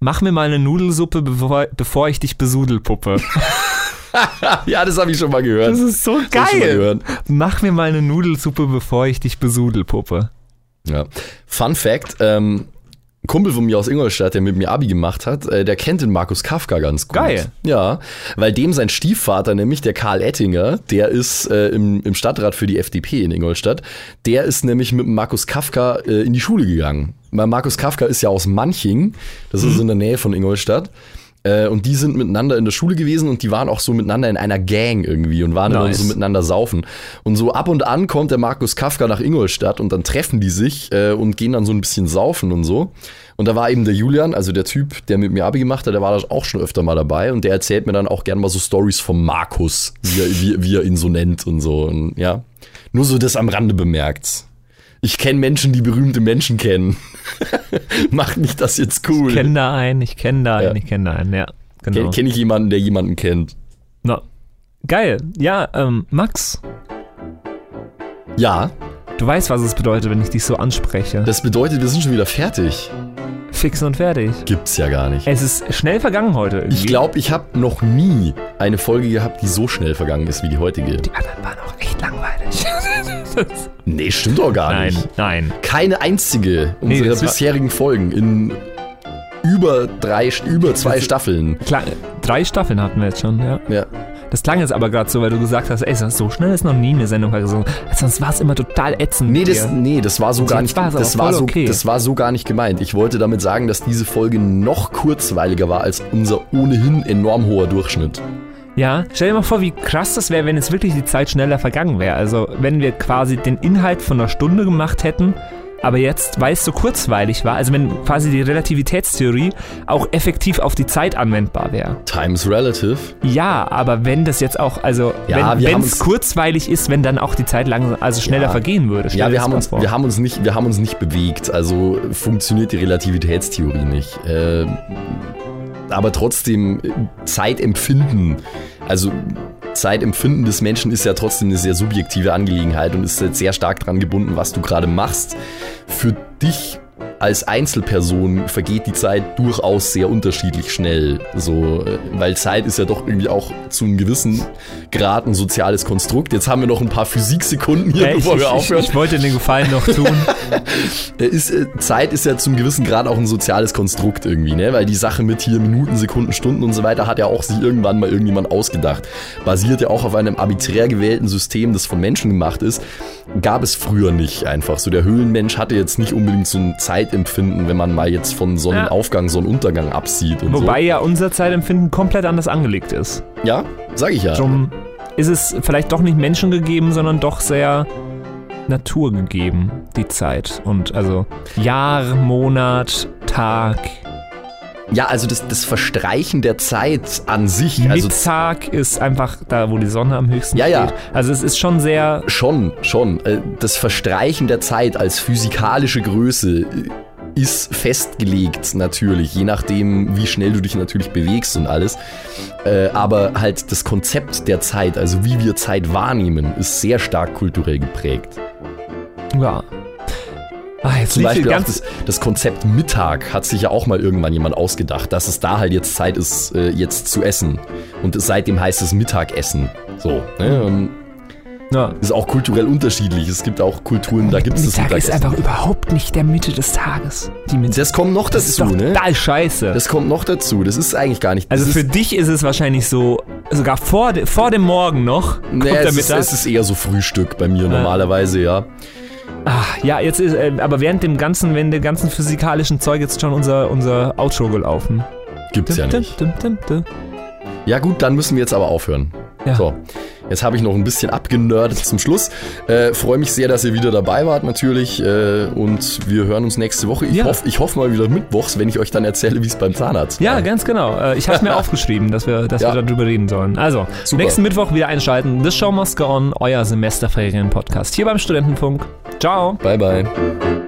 Mach mir mal eine Nudelsuppe, bevor, bevor ich dich besudel, Puppe. (laughs) (laughs) ja, das habe ich schon mal gehört. Das ist so geil. Mach mir mal eine Nudelsuppe, bevor ich dich besudel, Puppe. Ja. Fun Fact, ähm, Kumpel von mir aus Ingolstadt, der mit mir Abi gemacht hat, äh, der kennt den Markus Kafka ganz gut. Geil. Ja, weil dem sein Stiefvater, nämlich der Karl Ettinger, der ist äh, im, im Stadtrat für die FDP in Ingolstadt, der ist nämlich mit Markus Kafka äh, in die Schule gegangen. Weil Markus Kafka ist ja aus Manching, das Mhm. ist in der Nähe von Ingolstadt. Äh, Und die sind miteinander in der Schule gewesen und die waren auch so miteinander in einer Gang irgendwie und waren immer Nice. so miteinander saufen. Und so ab und an kommt der Markus Kafka nach Ingolstadt und dann treffen die sich äh, und gehen dann so ein bisschen saufen und so. Und da war eben der Julian, also der Typ, der mit mir Abi gemacht hat, der war da auch schon öfter mal dabei und der erzählt mir dann auch gern mal so Stories vom Markus, wie er, wie, wie er ihn so nennt und so. Und ja, nur so das am Rande bemerkt. Ich kenne Menschen, die berühmte Menschen kennen. (laughs) Macht mich das jetzt cool. Ich kenne da einen, ich kenne da einen, Ja. ich kenne da einen, ja. Genau. Kenne kenn ich jemanden, der jemanden kennt? Na, geil. Ja, ähm, Max, Ja, du weißt, was es bedeutet, wenn ich dich so anspreche. das bedeutet, wir sind schon wieder fertig. Fix und fertig. Gibt's ja gar nicht. Es ist schnell vergangen heute. Irgendwie. Ich glaube, ich habe noch nie eine Folge gehabt, die so schnell vergangen ist wie die heutige. Die anderen waren auch echt langweilig. Nee, stimmt doch gar nein, nicht. nein. Keine einzige Nee, unserer bisherigen Folgen in über drei, über zwei Staffeln. Klar, drei Staffeln hatten wir jetzt schon, ja. Ja. Das klang jetzt aber gerade so, weil du gesagt hast, ey, so schnell ist noch nie eine Sendung vergessen. Sonst war es immer total ätzend. Nee, das, nee, das war so gar nicht, das war so, okay. das war so gar nicht gemeint. Ich wollte damit sagen, dass diese Folge noch kurzweiliger war als unser ohnehin enorm hoher Durchschnitt. Ja, stell dir mal vor, wie krass das wäre, wenn jetzt wirklich die Zeit schneller vergangen wäre. Also, wenn wir quasi den Inhalt von einer Stunde gemacht hätten, aber jetzt, weil es so kurzweilig war, also wenn quasi die Relativitätstheorie auch effektiv auf die Zeit anwendbar wäre. Times relative. Ja, aber wenn das jetzt auch, also Ja, wenn es kurzweilig ist, wenn dann auch die Zeit langsam, also schneller Ja. vergehen würde. Ja, wir haben, uns, vor. wir, haben uns nicht, wir haben uns nicht bewegt. Also funktioniert die Relativitätstheorie nicht. Äh, aber trotzdem, äh, Zeitempfinden, also Zeitempfinden des Menschen ist ja trotzdem eine sehr subjektive Angelegenheit und ist sehr stark dran gebunden, was du gerade machst. Für dich als Einzelperson vergeht die Zeit durchaus sehr unterschiedlich schnell. So, äh, weil Zeit ist ja doch irgendwie auch zu einem gewissen Grad ein soziales Konstrukt. Jetzt haben wir noch ein paar Physiksekunden hier, Äh, ich, bevor ich, wir ich, aufhören. ich wollte den Gefallen noch (laughs) tun. Äh, Ist, äh, Zeit ist ja zum gewissen Grad auch ein soziales Konstrukt irgendwie, ne? Weil die Sache mit hier Minuten, Sekunden, Stunden und so weiter hat ja auch sich irgendwann mal irgendjemand ausgedacht. Basiert ja auch auf einem arbiträr gewählten System, das von Menschen gemacht ist. Gab es früher nicht einfach. So der Höhlenmensch hatte jetzt nicht unbedingt so ein Zeitempfinden, wenn man mal jetzt von Sonnenaufgang, Sonnenuntergang absieht und Wobei ja unser Zeitempfinden komplett anders angelegt ist. so. Ja, sag ich ja. Drum ist es vielleicht doch nicht menschengegeben, sondern doch sehr naturgegeben, die Zeit. Und also Jahr, Monat, Tag, Ja, also das, das Verstreichen der Zeit an sich, also Mittag ist einfach da, wo die Sonne am höchsten Ja, ja. steht. Also es ist schon sehr Schon, schon. Äh, Das Verstreichen der Zeit als physikalische Größe äh, ist festgelegt natürlich, je nachdem, wie schnell du dich natürlich bewegst und alles. Äh, Aber halt das Konzept der Zeit, also wie wir Zeit wahrnehmen, ist sehr stark kulturell geprägt. ja. Ah, Zum Beispiel auch das, das Konzept Mittag hat sich ja auch mal irgendwann jemand ausgedacht, dass es da halt jetzt Zeit ist, äh, jetzt zu essen. Und seitdem heißt es Mittagessen. So. Ne? Und ja. ist auch kulturell unterschiedlich. Es gibt auch Kulturen, da gibt es das Mittag ist Mittagessen. einfach überhaupt nicht der Mitte des Tages. Die Mitte. Das kommt noch Das ist dazu, ne? total scheiße. Das kommt noch dazu. Das ist eigentlich gar nicht. also für dich ist es wahrscheinlich so, sogar vor, de, vor dem Morgen noch kommt der es, ist, Mittag. es ist eher so Frühstück bei mir normalerweise, ja. Ah, ja, jetzt ist, äh, aber während dem ganzen, wenn dem ganzen physikalischen Zeug jetzt schon unser, unser Outro gelaufen. Gibt's ja Dim, nicht. dim, dim. Ja gut, dann müssen wir jetzt aber aufhören. Ja. So, jetzt habe ich noch ein bisschen abgenördet zum Schluss. Äh, Freue mich sehr, dass ihr wieder dabei wart natürlich äh, und wir hören uns nächste Woche. Ich Ja. hoffe hoff mal wieder mittwochs, wenn ich euch dann erzähle, wie es beim Zahnarzt Ja, war. ganz genau. Äh, Ich habe mir (laughs) aufgeschrieben, dass wir, dass Ja. wir darüber reden sollen. Also, Super. nächsten Mittwoch wieder einschalten. The Show Must Go On, euer Semesterferien-Podcast hier beim Studentenfunk. Ciao. Bye, bye.